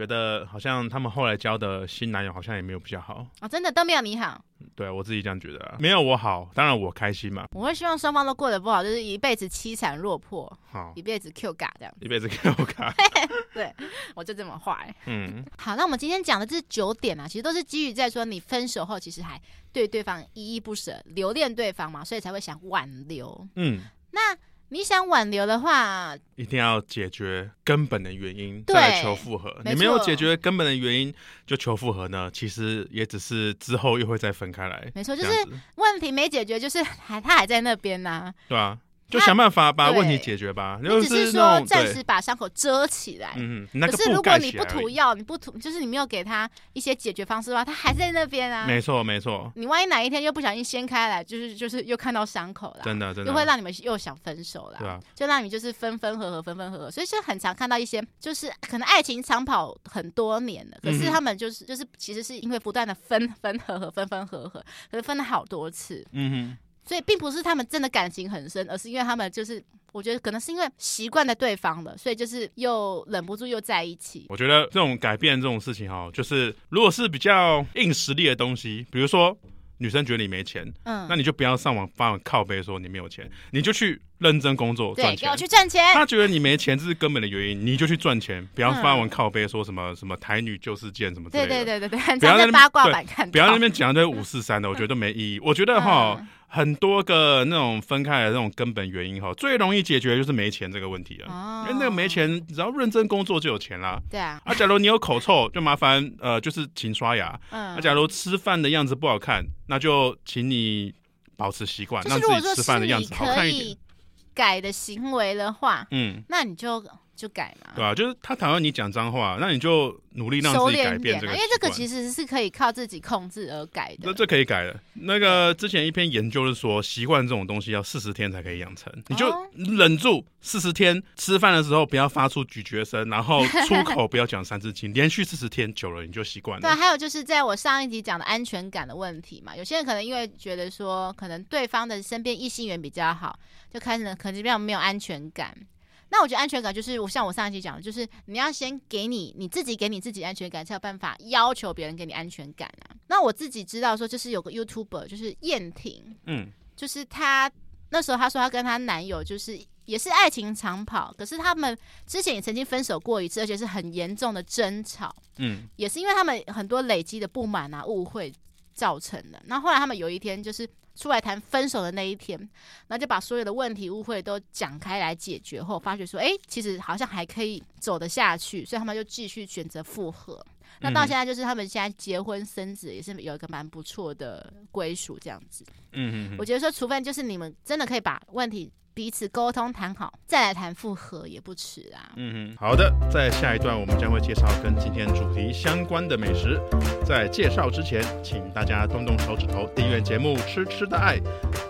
觉得好像他们后来交的新男友好像也没有比较好啊，真的都没有你好。对啊，我自己这样觉得啊，没有我好，当然我开心嘛。我会希望双方都过得不好，就是一辈子凄惨落魄，好，一辈子 Q 嘎这样，一辈子 Q 嘎。对，我就这么坏。嗯，好，那我们今天讲的这九点啊，其实都是基于在说你分手后，其实还对对方依依不舍，留恋对方嘛，所以才会想挽留。嗯，那。你想挽留的话，一定要解决根本的原因，再求复合。你没有解决根本的原因就求复合呢？其实也只是之后又会再分开来。没错，就是问题没解决，就是还他还在那边呢、啊。对啊。就想办法把问题解决吧。你只是说暂时把伤口遮起来。可是如果你不涂药，你不涂，就是你没有给他一些解决方式的话，他还在那边啊。没错没错。你万一哪一天又不小心掀开来，就是就是又看到伤口了，真的真的，又会让你们又想分手了。对啊。就让你就是分分合合，分分合合。所以是很常看到一些，就是可能爱情长跑很多年了，可是他们就是就是其实是因为不断的分分合合，分分合合，可是分了好多次。嗯哼。所以并不是他们真的感情很深，而是因为他们就是，我觉得可能是因为习惯了对方了，所以就是又忍不住又在一起。我觉得这种改变这种事情哈，就是如果是比较硬实力的东西，比如说女生觉得你没钱，嗯，那你就不要上网发文靠背说你没有钱，你就去认真工作赚钱，给我去赚钱。他觉得你没钱这是根本的原因，你就去赚钱，不要发文靠背说什么什么台女旧事件什么之类的。对对对对对，不要在八卦版看，不要在那边讲这五四三的，我觉得都没意义。我觉得哈。嗯很多个那种分开的那种根本原因哈，最容易解决就是没钱这个问题了。哦、因为那个没钱，只要认真工作就有钱啦。对啊。啊，假如你有口臭，就麻烦呃，就是勤刷牙。嗯。啊，假如吃饭的样子不好看，那就请你保持习惯，让自己吃饭的样子好看一点。改的行为的话，嗯，那你就。就改嘛，对啊，就是他讨厌你讲脏话，那你就努力让自己改变这个，因为这个其实是可以靠自己控制而改的。那这可以改的。那个之前一篇研究是说，习惯这种东西要四十天才可以养成，你就忍住四十天，吃饭的时候不要发出咀嚼声，然后出口不要讲三字经，连续四十天久了你就习惯了。对，还有就是在我上一集讲的安全感的问题嘛，有些人可能因为觉得说，可能对方的身边异性缘比较好，就开始可能比较没有安全感。那我觉得安全感就是我像我上一期讲的，就是你要先给你你自己给你自己安全感，才有办法要求别人给你安全感啊。那我自己知道说，就是有个 YouTuber 就是燕婷，嗯，就是她那时候她说她跟她男友就是也是爱情长跑，可是他们之前也曾经分手过一次，而且是很严重的争吵，嗯，也是因为他们很多累积的不满啊误会造成的。那后，后来他们有一天就是。出来谈分手的那一天，然后就把所有的问题误会都讲开来解决后，发觉说，哎、欸，其实好像还可以走得下去，所以他们就继续选择复合。那到现在就是他们现在结婚生子，也是有一个蛮不错的归属这样子。嗯嗯，我觉得说，除非就是你们真的可以把问题。彼此沟通谈好，再来谈复合也不迟啊。嗯哼，好的，在下一段我们将会介绍跟今天主题相关的美食。在介绍之前，请大家动动手指头订阅节目《吃吃的爱》，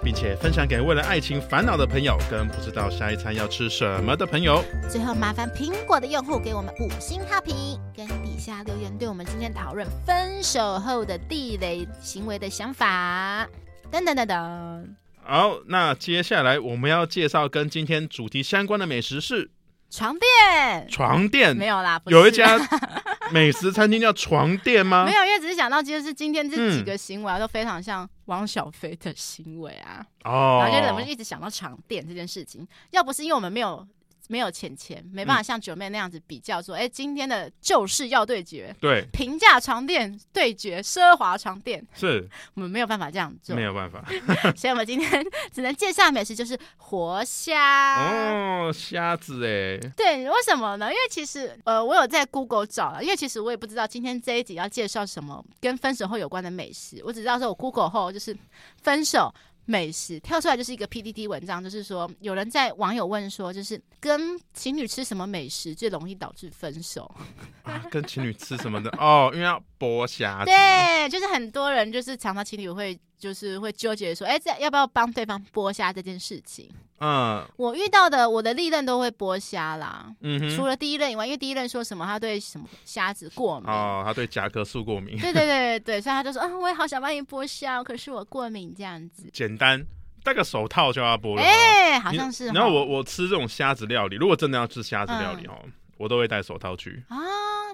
并且分享给为了爱情烦恼的朋友，跟不知道下一餐要吃什么的朋友。最后，麻烦苹果的用户给我们五星好评，跟底下留言，对我们今天讨论分手后的地雷行为的想法。等等等等。好，那接下来我们要介绍跟今天主题相关的美食是床垫。床垫没有啦，有一家 美食餐厅叫床垫吗？没有，因为只是想到，其实是今天这几个行为啊都非常像汪小菲的行为啊。哦，然后就忍不住一直想到床垫这件事情。要不是因为我们没有。没有钱钱，没办法像九妹那样子比较说，哎、嗯，今天的就是要对决，对，平价床垫对决奢华床垫，是。我们没有办法这样做，没有办法，所以我们今天只能介绍的美食就是活虾。哦，虾子哎，对，为什么呢？因为其实呃，我有在 Google 找了，因为其实我也不知道今天这一集要介绍什么跟分手后有关的美食，我只知道说我 Google 后就是分手。美食跳出来就是一个 PPT 文章，就是说有人在网友问说，就是跟情侣吃什么美食最容易导致分手？啊，跟情侣吃什么的哦，因为要剥虾。对，就是很多人就是常常情侣会就是会纠结说，哎，这要不要帮对方剥虾这件事情？嗯，我遇到的我的历任都会剥虾啦，嗯哼，除了第一任以外，因为第一任说什么他对什么虾子过敏哦，他对甲壳素过敏，对对对对，所以他就说，嗯，我也好想帮你剥虾，可是我过敏这样子。简单，戴个手套就要剥了，哎，好像是。然后我我吃这种虾子料理，如果真的要吃虾子料理哦，嗯、我都会戴手套去啊。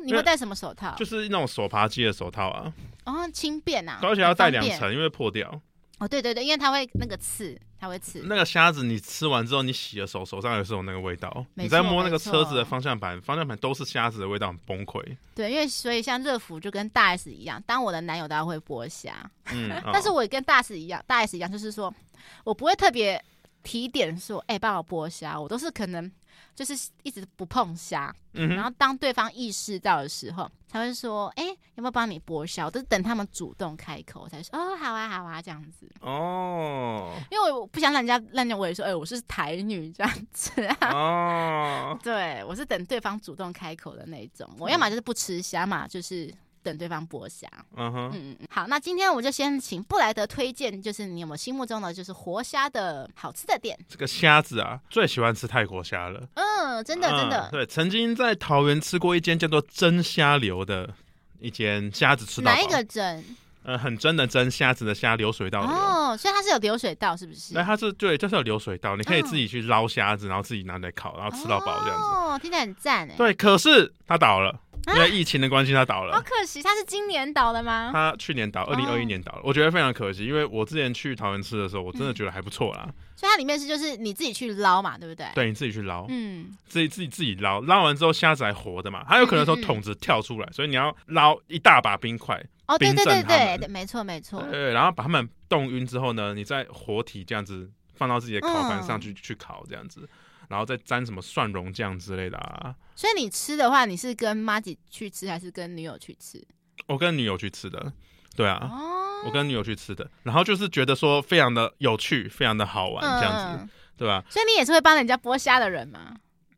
你会戴什么手套？就是那种手扒鸡的手套啊。哦，轻便啊，而且要戴两层，因为破掉。哦，对对对，因为它会那个刺，它会刺。那个虾子你吃完之后，你洗了手，手上也是有那个味道。你在摸那个车子的方向盘，方向盘都是虾子的味道，很崩溃。对，因为所以像热敷就跟大 S 一样，当我的男友都要会剥虾。嗯，但是我也跟大 S 一样，大 S 一样，就是说我不会特别提点说，哎、欸，帮我剥虾，我都是可能。就是一直不碰虾，嗯、然后当对方意识到的时候，才会说：“哎、欸，有没有帮你剥虾？”就是等他们主动开口我才说：“哦，好啊，好啊，这样子。”哦，因为我不想让人家让人家以为说：“哎、欸，我是台女这样子啊。”哦，对，我是等对方主动开口的那种。我要么就是不吃虾嘛，就是。等对方剥虾，嗯哼，嗯嗯，好，那今天我就先请布莱德推荐，就是你有没有心目中的就是活虾的好吃的店？这个虾子啊，最喜欢吃泰国虾了。嗯，真的真的、嗯。对，曾经在桃园吃过一间叫做蒸虾流的一间虾子吃到。哪一个蒸？呃，很真的真虾子的虾流水道哦，所以它是有流水道，是不是？那它是对，就是有流水道，你可以自己去捞虾子，然后自己拿来烤，然后吃到饱这样子。哦，听起来很赞哎。对，可是它倒了。因为疫情的关系，他倒了。好可惜，他是今年倒的吗？他去年倒，二零二一年倒了。我觉得非常可惜，因为我之前去桃园吃的时候，我真的觉得还不错啦。所以它里面是就是你自己去捞嘛，对不对？对，你自己去捞，嗯，自己自己自己捞，捞完之后虾子还活的嘛，它有可能从桶子跳出来，所以你要捞一大把冰块。哦，对对对对对，没错没错。对，然后把它们冻晕之后呢，你再活体这样子放到自己的烤盘上去去烤这样子。然后再沾什么蒜蓉酱之类的啊。所以你吃的话，你是跟妈姐去吃，还是跟女友去吃？我跟女友去吃的，对啊，哦、我跟女友去吃的。然后就是觉得说非常的有趣，非常的好玩，这样子，嗯、对吧？所以你也是会帮人家剥虾的人吗？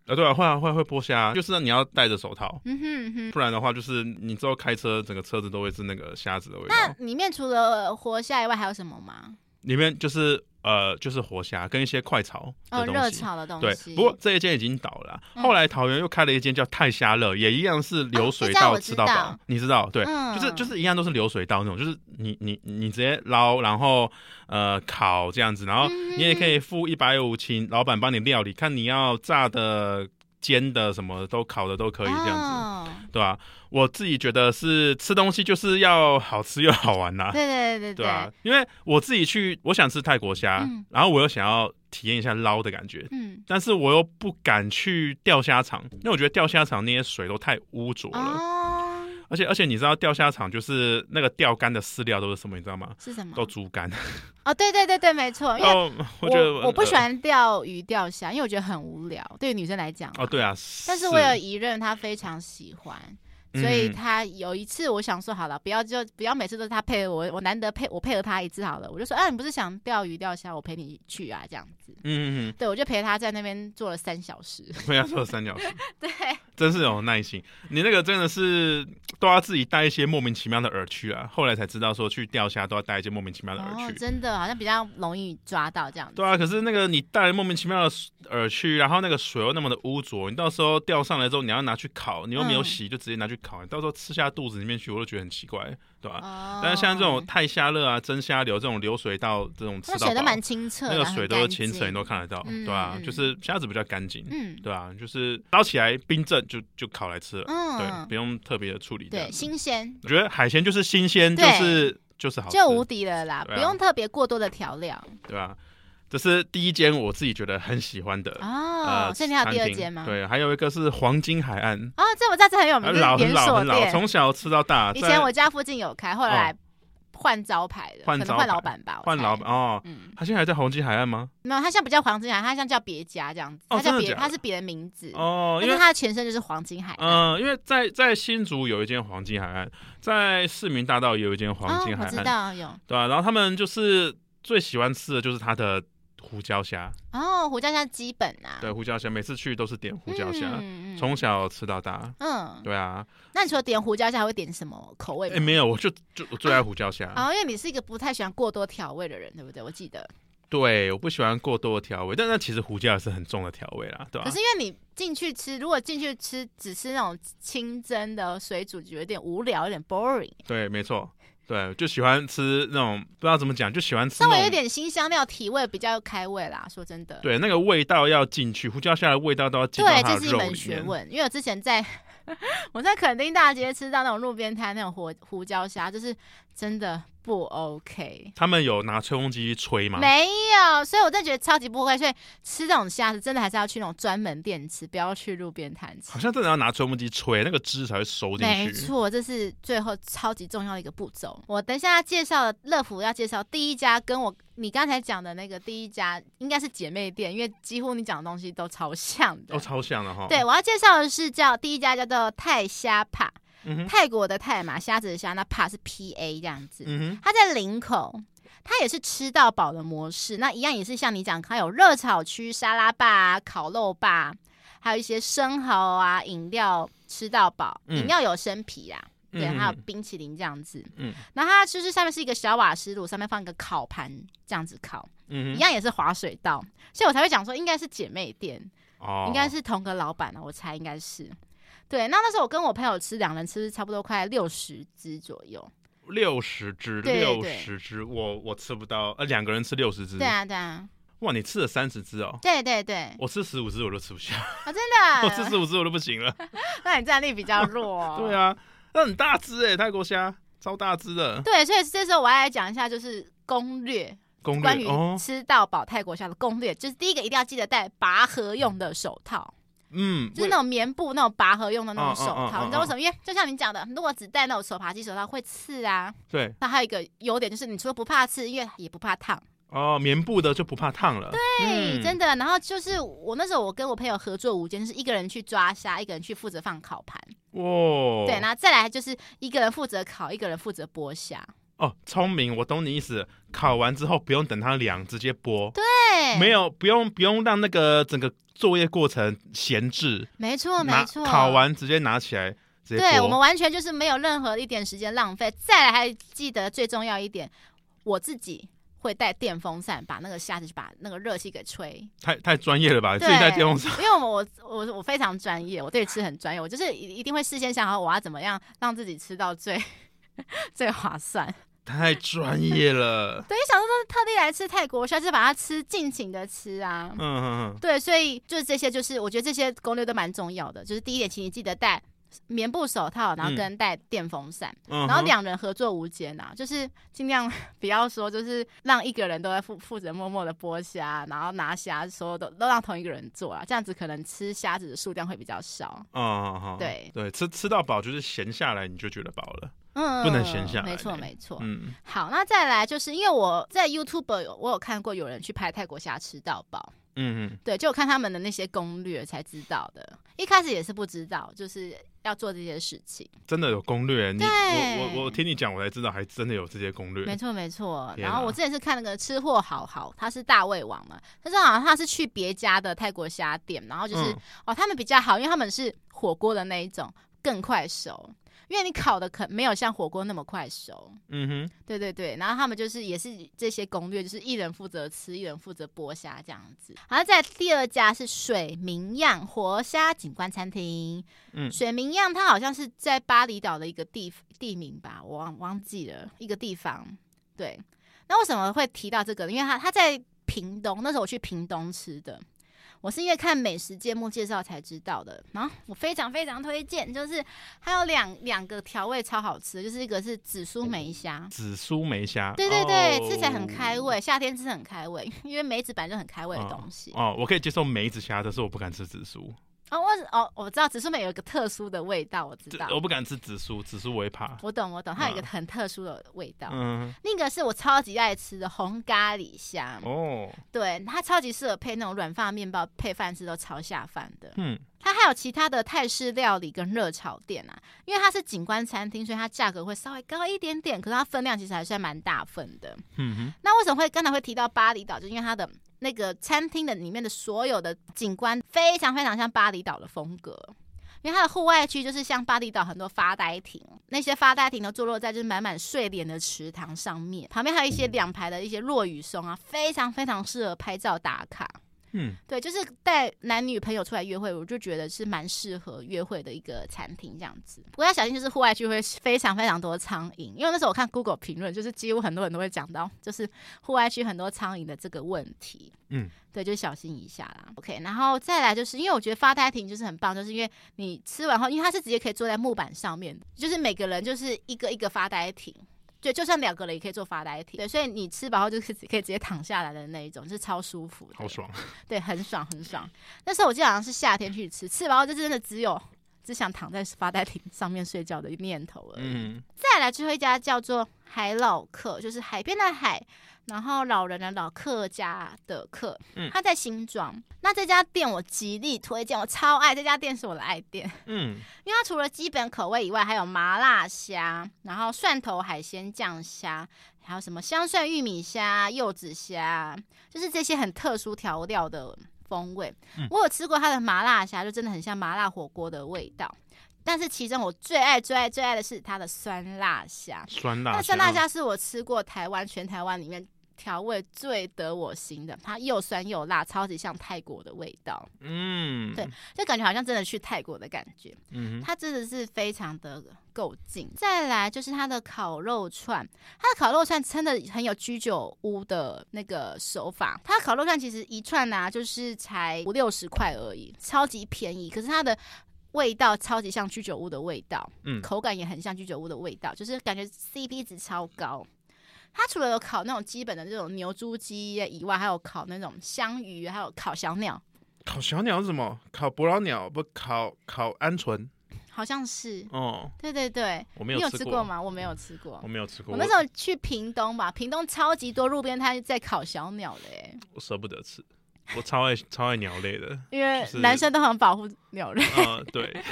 啊，对啊，会啊，会会剥虾，就是你要戴着手套，嗯哼嗯哼，不然的话，就是你之后开车，整个车子都会是那个虾子的味道。那里面除了活虾以外，还有什么吗？里面就是。呃，就是活虾跟一些快炒的东西，热炒的东西。对，不过这一间已经倒了。后来桃园又开了一间叫泰虾乐，也一样是流水道吃到饱。你知道？对，就是就是一样都是流水道那种，就是你你你直接捞，然后呃烤这样子，然后你也可以付一百五，请老板帮你料理，看你要炸的。煎的什么都烤的都可以这样子，对啊？我自己觉得是吃东西就是要好吃又好玩呐。对对对对，对，因为我自己去，我想吃泰国虾，然后我又想要体验一下捞的感觉，嗯，但是我又不敢去钓虾场，因为我觉得钓虾场那些水都太污浊了。而且而且你知道钓虾场就是那个钓竿的饲料都是什么？你知道吗？是什么？都猪肝。哦，对对对对，没错。因为我觉得我不喜欢钓鱼钓虾，因为我觉得很无聊。对于女生来讲。哦，对啊。但是我有一任，他非常喜欢。所以他有一次，我想说好了，不要就不要每次都是他配合我，我难得配我配合他一次好了，我就说，啊，你不是想钓鱼钓虾，我陪你去啊，这样子。嗯嗯嗯。对，我就陪他在那边坐了三小时。陪他坐了三小时。对。真是有耐心，你那个真的是都要自己带一些莫名其妙的饵去啊。后来才知道说去钓虾都要带一些莫名其妙的饵去。哦，真的好像比较容易抓到这样子。对啊，可是那个你带了莫名其妙的饵去，然后那个水又那么的污浊，你到时候钓上来之后你要拿去烤，你又没有洗，就直接拿去烤，你到时候吃下肚子里面去，我都觉得很奇怪。对吧？哦、但是像这种泰虾乐啊、蒸虾流这种流水道这种吃到饱，那水都蛮清澈，那个水都是清澈，你都看得到，嗯、对吧、啊？就是虾子比较干净，嗯，对吧、啊？就是捞起来冰镇就就烤来吃了，嗯，对，不用特别的处理，对，新鲜。我觉得海鲜就是新鲜，就是就是好吃，就无敌了啦，啊、不用特别过多的调料，对吧、啊？这是第一间我自己觉得很喜欢的哦，所以你还有第二间吗？对，还有一个是黄金海岸哦，这我知道，这很有名，老很老很老，从小吃到大。以前我家附近有开，后来换招牌的，换换老板吧，换老板哦。嗯，他现在还在黄金海岸吗？没有，他现在不叫黄金海岸，他现在叫别家这样子，他叫别，他是别的名字哦，因为他的前身就是黄金海岸。嗯，因为在在新竹有一间黄金海岸，在市民大道也有一间黄金海岸，我知道有。对啊，然后他们就是最喜欢吃的就是他的。胡椒虾哦，胡椒虾基本啊，对，胡椒虾每次去都是点胡椒虾，从、嗯、小吃到大。嗯，对啊。那你说点胡椒虾还会点什么口味？哎、欸，没有，我就就我最爱胡椒虾。哦，因为你是一个不太喜欢过多调味的人，对不对？我记得。对，我不喜欢过多的调味，但那其实胡椒也是很重的调味啦，对吧？可是因为你进去吃，如果进去吃只吃那种清蒸的水煮，就有点无聊，有点 boring。对，没错。对，就喜欢吃那种不知道怎么讲，就喜欢吃稍微有点辛香料，提味比较开胃啦。说真的，对，那个味道要进去，胡椒虾的味道都要进去。对，这是一门学问。因为我之前在 我在垦丁大街吃到那种路边摊那种胡胡椒虾，就是真的不 OK。他们有拿吹风机去吹吗？没有，所以我真的觉得超级不 OK。所以吃这种虾子，真的还是要去那种专门店吃，不要去路边摊吃。好像真的要拿吹风机吹，那个汁才会收进去。没错，这是最后超级重要的一个步骤。我等一下要介绍的乐福要介绍第一家，跟我你刚才讲的那个第一家应该是姐妹店，因为几乎你讲的东西都超像的，都超像的哈。对，我要介绍的是叫第一家叫做泰虾帕。嗯、泰国的泰嘛，虾子的虾，那帕是 P A 这样子。它在林口，它也是吃到饱的模式。那一样也是像你讲，它有热炒区、沙拉吧、烤肉吧，还有一些生蚝啊、饮料吃到饱。饮料有生啤啊，嗯、对，还有冰淇淋这样子。嗯，然后它就是上面是一个小瓦斯炉，上面放一个烤盘这样子烤。嗯，一样也是滑水道，所以我才会讲说应该是姐妹店，哦，应该是同个老板啊，我猜应该是。对，那那时候我跟我朋友吃，两人吃差不多快六十只左右。六十只，六十只，我我吃不到，呃，两个人吃六十只。对啊，对啊。哇，你吃了三十只哦。对对对。我吃十五只我都吃不下。啊，真的？我吃十五只我都不行了。那你战力比较弱哦。对啊，那很大只哎，泰国虾超大只的。对，所以这时候我要来讲一下，就是攻略，攻略关于吃到饱泰国虾的攻略，就是第一个一定要记得戴拔河用的手套。嗯，就是那种棉布那种拔河用的那种手套，你知道为什么？因为就像你讲的，如果只戴那种手扒鸡手套会刺啊。对。那还有一个优点就是，你除了不怕刺，因为也不怕烫。哦，棉布的就不怕烫了。对，真的。然后就是我那时候我跟我朋友合作无间，就是一个人去抓虾，一个人去负责放烤盘。哇。对，然后再来就是一个人负责烤，一个人负责剥虾。哦，聪明，我懂你意思。烤完之后不用等它凉，直接剥。对。没有，不用不用让那个整个。作业过程闲置，没错没错，烤完直接拿起来，对，我们完全就是没有任何一点时间浪费。再来还记得最重要一点，我自己会带电风扇，把那个虾子去把那个热气给吹。太太专业了吧？自己带电风扇，因为我我我非常专业，我对吃很专业，我就是一定会事先想好我要怎么样让自己吃到最 最划算。太专业了，对，想说都是特地来吃泰国虾，就把它吃尽情的吃啊。嗯嗯嗯，对，所以就是这些，就是我觉得这些攻略都蛮重要的。就是第一点，请你记得戴棉布手套，然后跟戴电风扇，嗯、然后两人合作无间啊，就是尽量 不要说，就是让一个人都在负负责默默的剥虾，然后拿虾，所有的都让同一个人做啊，这样子可能吃虾子的数量会比较少。嗯嗯嗯，对对，吃吃到饱就是闲下来你就觉得饱了。嗯，不能闲下来。没错，没错。嗯，好，那再来就是因为我在 YouTube 有我有看过有人去拍泰国虾吃到饱。嗯嗯，对，就我看他们的那些攻略才知道的。一开始也是不知道，就是要做这些事情。真的有攻略？你我我我听你讲，我才知道，还真的有这些攻略。没错没错。然后我之前是看那个吃货好好，他是大胃王嘛，但是好像他是去别家的泰国虾店，然后就是、嗯、哦，他们比较好，因为他们是火锅的那一种，更快熟。因为你烤的可没有像火锅那么快熟，嗯哼，对对对，然后他们就是也是这些攻略，就是一人负责吃，一人负责剥虾这样子。好，在第二家是水明漾活虾景观餐厅，嗯，水明漾它好像是在巴厘岛的一个地地名吧，我忘忘记了一个地方。对，那为什么会提到这个？因为它它在屏东，那时候我去屏东吃的。我是因为看美食节目介绍才知道的，然后我非常非常推荐，就是还有两两个调味超好吃，就是一个是紫苏梅虾，紫苏梅虾，对对对，哦、吃起来很开胃，夏天吃很开胃，因为梅子本来就很开胃的东西。哦，哦，我可以接受梅子虾，但是我不敢吃紫苏。哦，我哦，我知道紫苏梅有一个特殊的味道，我知道。我不敢吃紫苏，紫苏我会怕。我懂，我懂，它有一个很特殊的味道。嗯。另一个是我超级爱吃的红咖喱虾。哦。对，它超级适合配那种软发面包，配饭吃都超下饭的。嗯。它还有其他的泰式料理跟热炒店啊，因为它是景观餐厅，所以它价格会稍微高一点点，可是它分量其实还算蛮大份的。嗯哼。那为什么会刚才会提到巴厘岛？就因为它的。那个餐厅的里面的所有的景观非常非常像巴厘岛的风格，因为它的户外区就是像巴厘岛很多发呆亭，那些发呆亭都坐落在就是满满睡莲的池塘上面，旁边还有一些两排的一些落雨松啊，非常非常适合拍照打卡。嗯，对，就是带男女朋友出来约会，我就觉得是蛮适合约会的一个餐厅这样子。不过要小心，就是户外聚会非常非常多苍蝇，因为那时候我看 Google 评论，就是几乎很多人都会讲到，就是户外区很多苍蝇的这个问题。嗯，对，就小心一下啦。OK，然后再来就是因为我觉得发呆亭就是很棒，就是因为你吃完后，因为它是直接可以坐在木板上面，就是每个人就是一个一个发呆亭。对，就算两个人也可以做发呆体。对，所以你吃饱后就是可以直接躺下来的那一种，就是超舒服的，好爽。对，很爽很爽。那时候我记得好像是夏天去吃，吃饱后就真的只有只想躺在发呆亭上面睡觉的念头了。嗯，再来最后一家叫做海老客，就是海边的海。然后老人的老客家的客，嗯，他在新庄。那这家店我极力推荐，我超爱这家店，是我的爱店。嗯，因为它除了基本口味以外，还有麻辣虾，然后蒜头海鲜酱虾，还有什么香蒜玉米虾、柚子虾，就是这些很特殊调料的风味。嗯，我有吃过它的麻辣虾，就真的很像麻辣火锅的味道。但是其中我最爱最爱最爱的是它的酸辣虾，酸辣虾，那酸辣虾是我吃过台湾全台湾里面。调味最得我心的，它又酸又辣，超级像泰国的味道。嗯，对，就感觉好像真的去泰国的感觉。嗯，它真的是非常的够劲。再来就是它的烤肉串，它的烤肉串真的很有居酒屋的那个手法。它的烤肉串其实一串啊，就是才五六十块而已，超级便宜。可是它的味道超级像居酒屋的味道，嗯，口感也很像居酒屋的味道，就是感觉 CP 值超高。它除了有烤那种基本的这种牛猪鸡以外，还有烤那种香鱼，还有烤小鸟。烤小鸟是什么？烤伯劳鸟不？烤烤鹌鹑？好像是哦。对对对，我没有，你有吃过吗？我没有吃过，我没有吃过。我那时候去屏东吧，屏东超级多路边摊在烤小鸟的，哎，我舍不得吃。我超爱超爱鸟类的，因为男生都很保护鸟类。嗯，对。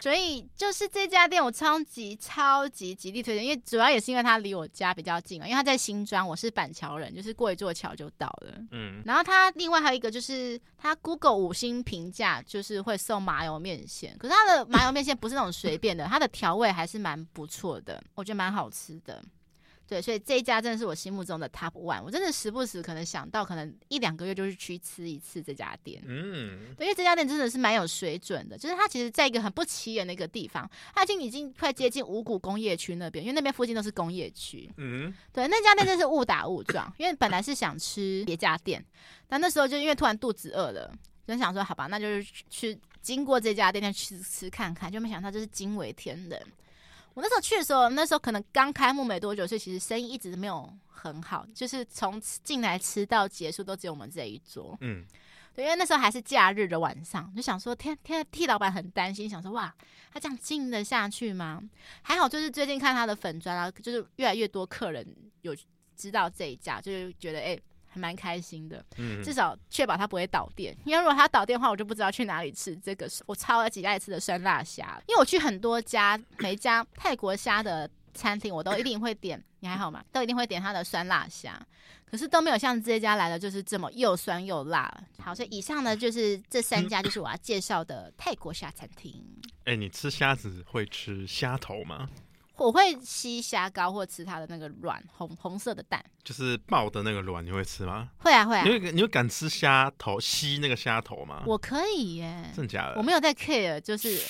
所以就是这家店我超级超级极力推荐，因为主要也是因为它离我家比较近啊，因为它在新庄，我是板桥人，就是过一座桥就到了。嗯。然后它另外还有一个就是它 Google 五星评价就是会送麻油面线，可是它的麻油面线不是那种随便的，它的调味还是蛮不错的，我觉得蛮好吃的。对，所以这一家真的是我心目中的 top one。我真的时不时可能想到，可能一两个月就是去吃一次这家店。嗯，对，因为这家店真的是蛮有水准的，就是它其实在一个很不起眼的一个地方，它已经已经快接近五股工业区那边，因为那边附近都是工业区。嗯，对，那家店真是误打误撞，因为本来是想吃别家店，但那时候就因为突然肚子饿了，就想说好吧，那就是去经过这家店去吃看看，就没想到就是惊为天人。我那时候去的时候，那时候可能刚开幕没多久，所以其实生意一直没有很好，就是从进来吃到结束都只有我们这一桌。嗯，对，因为那时候还是假日的晚上，就想说天天替老板很担心，想说哇，他这样经营得下去吗？还好，就是最近看他的粉砖啊，就是越来越多客人有知道这一家，就是觉得哎。欸还蛮开心的，嗯，至少确保它不会倒电。因为如果它倒电的话，我就不知道去哪里吃这个。我超爱几爱吃的酸辣虾，因为我去很多家，每一家泰国虾的餐厅，我都一定会点。你还好吗？都一定会点它的酸辣虾，可是都没有像这家来的就是这么又酸又辣。好，所以以上呢就是这三家，就是我要介绍的泰国虾餐厅。哎、欸，你吃虾子会吃虾头吗？我会吸虾膏或吃它的那个卵，红红色的蛋，就是爆的那个卵，你会吃吗？会啊会啊。你会你会敢吃虾头吸那个虾头吗？我可以耶，真的假的？我没有在 care，就是。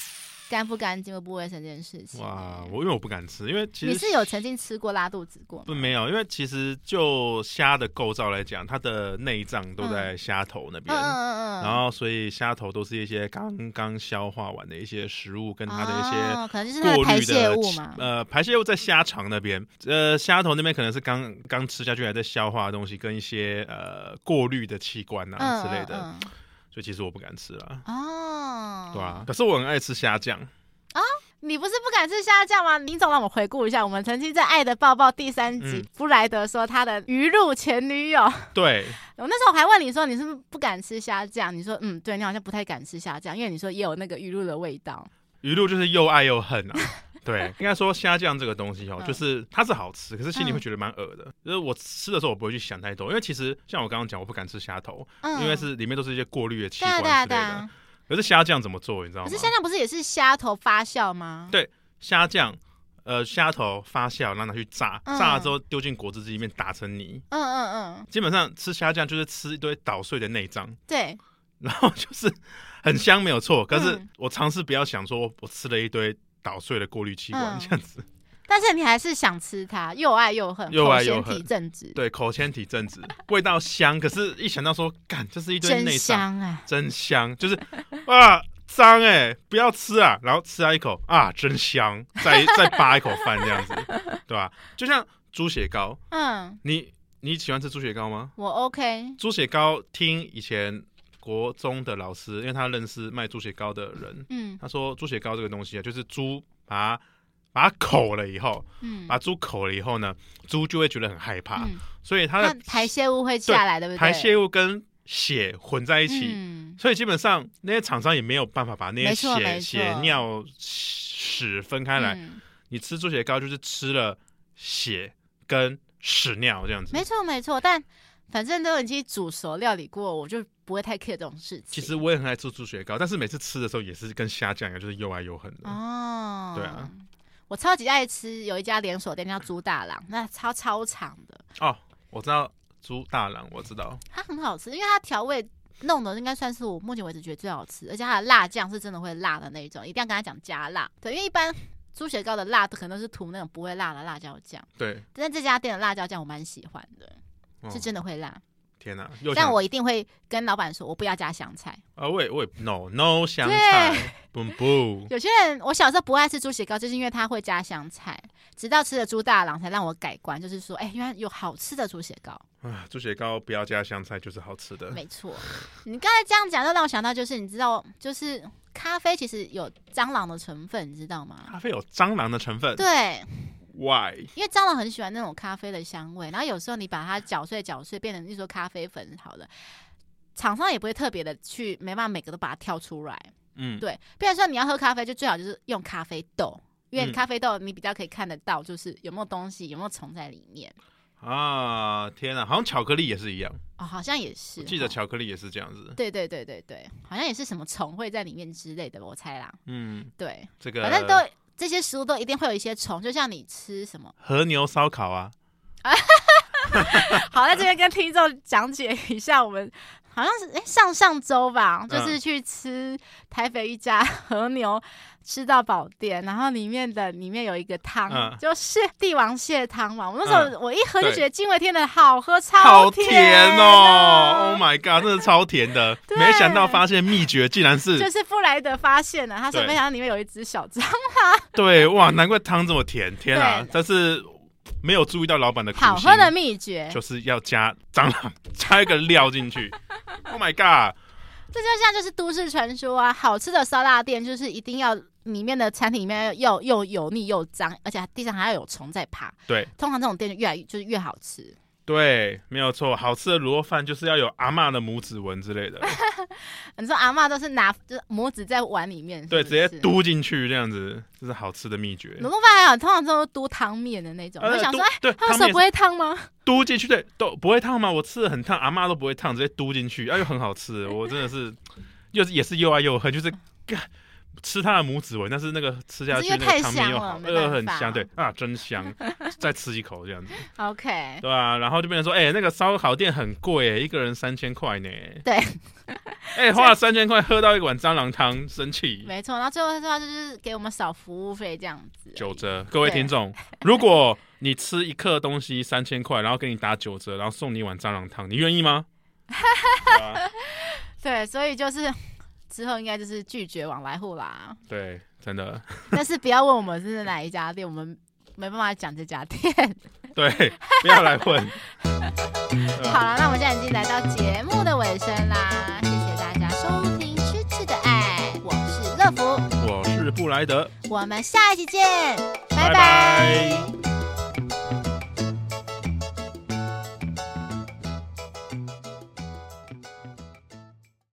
干不干净会不卫生这件事情。哇，我因为我不敢吃，因为其实你是有曾经吃过拉肚子过吗？不，没有，因为其实就虾的构造来讲，它的内脏都在虾头那边，嗯嗯嗯，然后所以虾头都是一些刚刚消化完的一些食物，跟它的一些可能就是它的排泄物嘛，呃，排泄物在虾肠那边，呃，虾头那边可能是刚刚吃下去还在消化的东西，跟一些呃过滤的器官啊之类的。嗯嗯嗯所以其实我不敢吃啦。哦，对啊，可是我很爱吃虾酱啊。你不是不敢吃虾酱吗？林总让我回顾一下，我们曾经在《爱的抱抱》第三集，布莱德说他的鱼露前女友。对，我那时候还问你说你是不是不敢吃虾酱？你说嗯，对，你好像不太敢吃虾酱，因为你说也有那个鱼露的味道。鱼露就是又爱又恨啊。对，应该说虾酱这个东西哦，就是它是好吃，可是心里会觉得蛮恶的。就是我吃的时候，我不会去想太多，因为其实像我刚刚讲，我不敢吃虾头，因为是里面都是一些过滤的器官之类的。可是虾酱怎么做，你知道吗？可是虾酱不是也是虾头发酵吗？对，虾酱，呃虾头发酵，然后拿去炸，嗯、炸了之后丢进果汁机里面打成泥。嗯嗯嗯。基本上吃虾酱就是吃一堆捣碎的内脏。对。然后就是很香，没有错。可是我尝试不要想说，我吃了一堆捣碎的过滤器官这样子。但是你还是想吃它，又爱又恨，又爱又恨，口嫌体正直。对，口腔体正直，味道香。可是，一想到说，干，这是一堆内脏，啊，真香，就是啊，脏哎，不要吃啊。然后吃了一口啊，真香，再再扒一口饭这样子，对吧？就像猪血糕，嗯，你你喜欢吃猪血糕吗？我 OK。猪血糕，听以前国中的老师，因为他认识卖猪血糕的人，嗯，他说猪血糕这个东西啊，就是猪把它。把它口了以后，嗯，把猪口了以后呢，猪就会觉得很害怕，嗯、所以它的排泄物会下来，对不对？排泄物跟血混在一起，嗯、所以基本上那些厂商也没有办法把那些血、血尿、屎分开来。嗯、你吃猪血糕就是吃了血跟屎尿这样子。没错没错，但反正都已经煮熟料理过，我就不会太 care 这种事情。其实我也很爱吃猪血糕，但是每次吃的时候也是跟虾酱一样，就是又爱又恨的。哦，对啊。我超级爱吃，有一家连锁店叫猪大郎，那超超长的哦。我知道猪大郎，我知道它很好吃，因为它调味弄的应该算是我目前为止觉得最好吃，而且它的辣酱是真的会辣的那一种，一定要跟他讲加辣。对，因为一般猪血糕的辣可能都是涂那种不会辣的辣椒酱，对。但是这家店的辣椒酱我蛮喜欢的，哦、是真的会辣。天哪！但我一定会跟老板说，我不要加香菜。啊，我也我也 no no 香菜，不不。有些人我小时候不爱吃猪血糕，就是因为他会加香菜。直到吃了猪大郎，才让我改观，就是说，哎、欸，原来有好吃的猪血糕。啊，猪血糕不要加香菜就是好吃的。没错，你刚才这样讲，就让我想到，就是你知道，就是咖啡其实有蟑螂的成分，你知道吗？咖啡有蟑螂的成分？对。Why？因为蟑螂很喜欢那种咖啡的香味，然后有时候你把它搅碎搅碎，变成一说咖啡粉好了，厂商也不会特别的去，没办法每个都把它挑出来。嗯，对。比如说你要喝咖啡，就最好就是用咖啡豆，因为咖啡豆你比较可以看得到，就是有没有东西，有没有虫在里面。啊，天哪，好像巧克力也是一样哦，好像也是。我记得巧克力也是这样子。对对对对对，好像也是什么虫会在里面之类的，我猜啦。嗯，对，这个反正都。这些食物都一定会有一些虫，就像你吃什么和牛烧烤啊。好，在这边跟听众讲解一下，我们好像是哎上上周吧，就是去吃台北一家和牛吃到宝店，然后里面的里面有一个汤，嗯、就是帝王蟹汤嘛。我那时候我一喝就觉得惊为天人，好喝，超甜，甜哦！Oh my god，真的超甜的，对没想到发现秘诀竟然是就是布莱德发现了，他说没想到里面有一只小蟑螂。对，哇，难怪汤这么甜，天啊！但是。没有注意到老板的好喝的秘诀，就是要加蟑螂，加一个料进去。Oh my god！这就像就是都市传说啊，好吃的烧腊店就是一定要里面的餐厅里面又又油腻又脏，而且地上还要有虫在爬。对，通常这种店就越来越就是越好吃。对，没有错，好吃的卤肉饭就是要有阿嬷的拇指纹之类的。你说阿嬷都是拿就是拇指在碗里面是是，对，直接嘟进去这样子，这是好吃的秘诀。卤肉饭还好，通常都是嘟汤面的那种。呃、我想说，哎，对，他们手不会烫吗？嘟进去，对，都不会烫吗？我吃的很烫，阿嬷都不会烫，直接嘟进去，哎，又很好吃。我真的是，又是也是又爱又恨，就是。吃它的拇指纹，但是那个吃下去那个汤面又好，呃，很香，对啊，真香。再吃一口这样子，OK，对啊，然后就变成说，哎、欸，那个烧烤店很贵，哎，一个人三千块呢。对，哎、欸，花了三千块喝到一碗蟑螂汤，生气。没错，然后最后的话就是给我们少服务费这样子，九折。各位听众，如果你吃一克东西三千块，然后给你打九折，然后送你一碗蟑螂汤，你愿意吗？对，所以就是。之后应该就是拒绝往来户啦。对，真的。但是不要问我们是哪一家店，我们没办法讲这家店。对，不要来问。好了，那我们现在已经来到节目的尾声啦，谢谢大家收听《痴痴的爱》，我是乐福，我是布莱德，我们下一期见，拜拜。拜拜。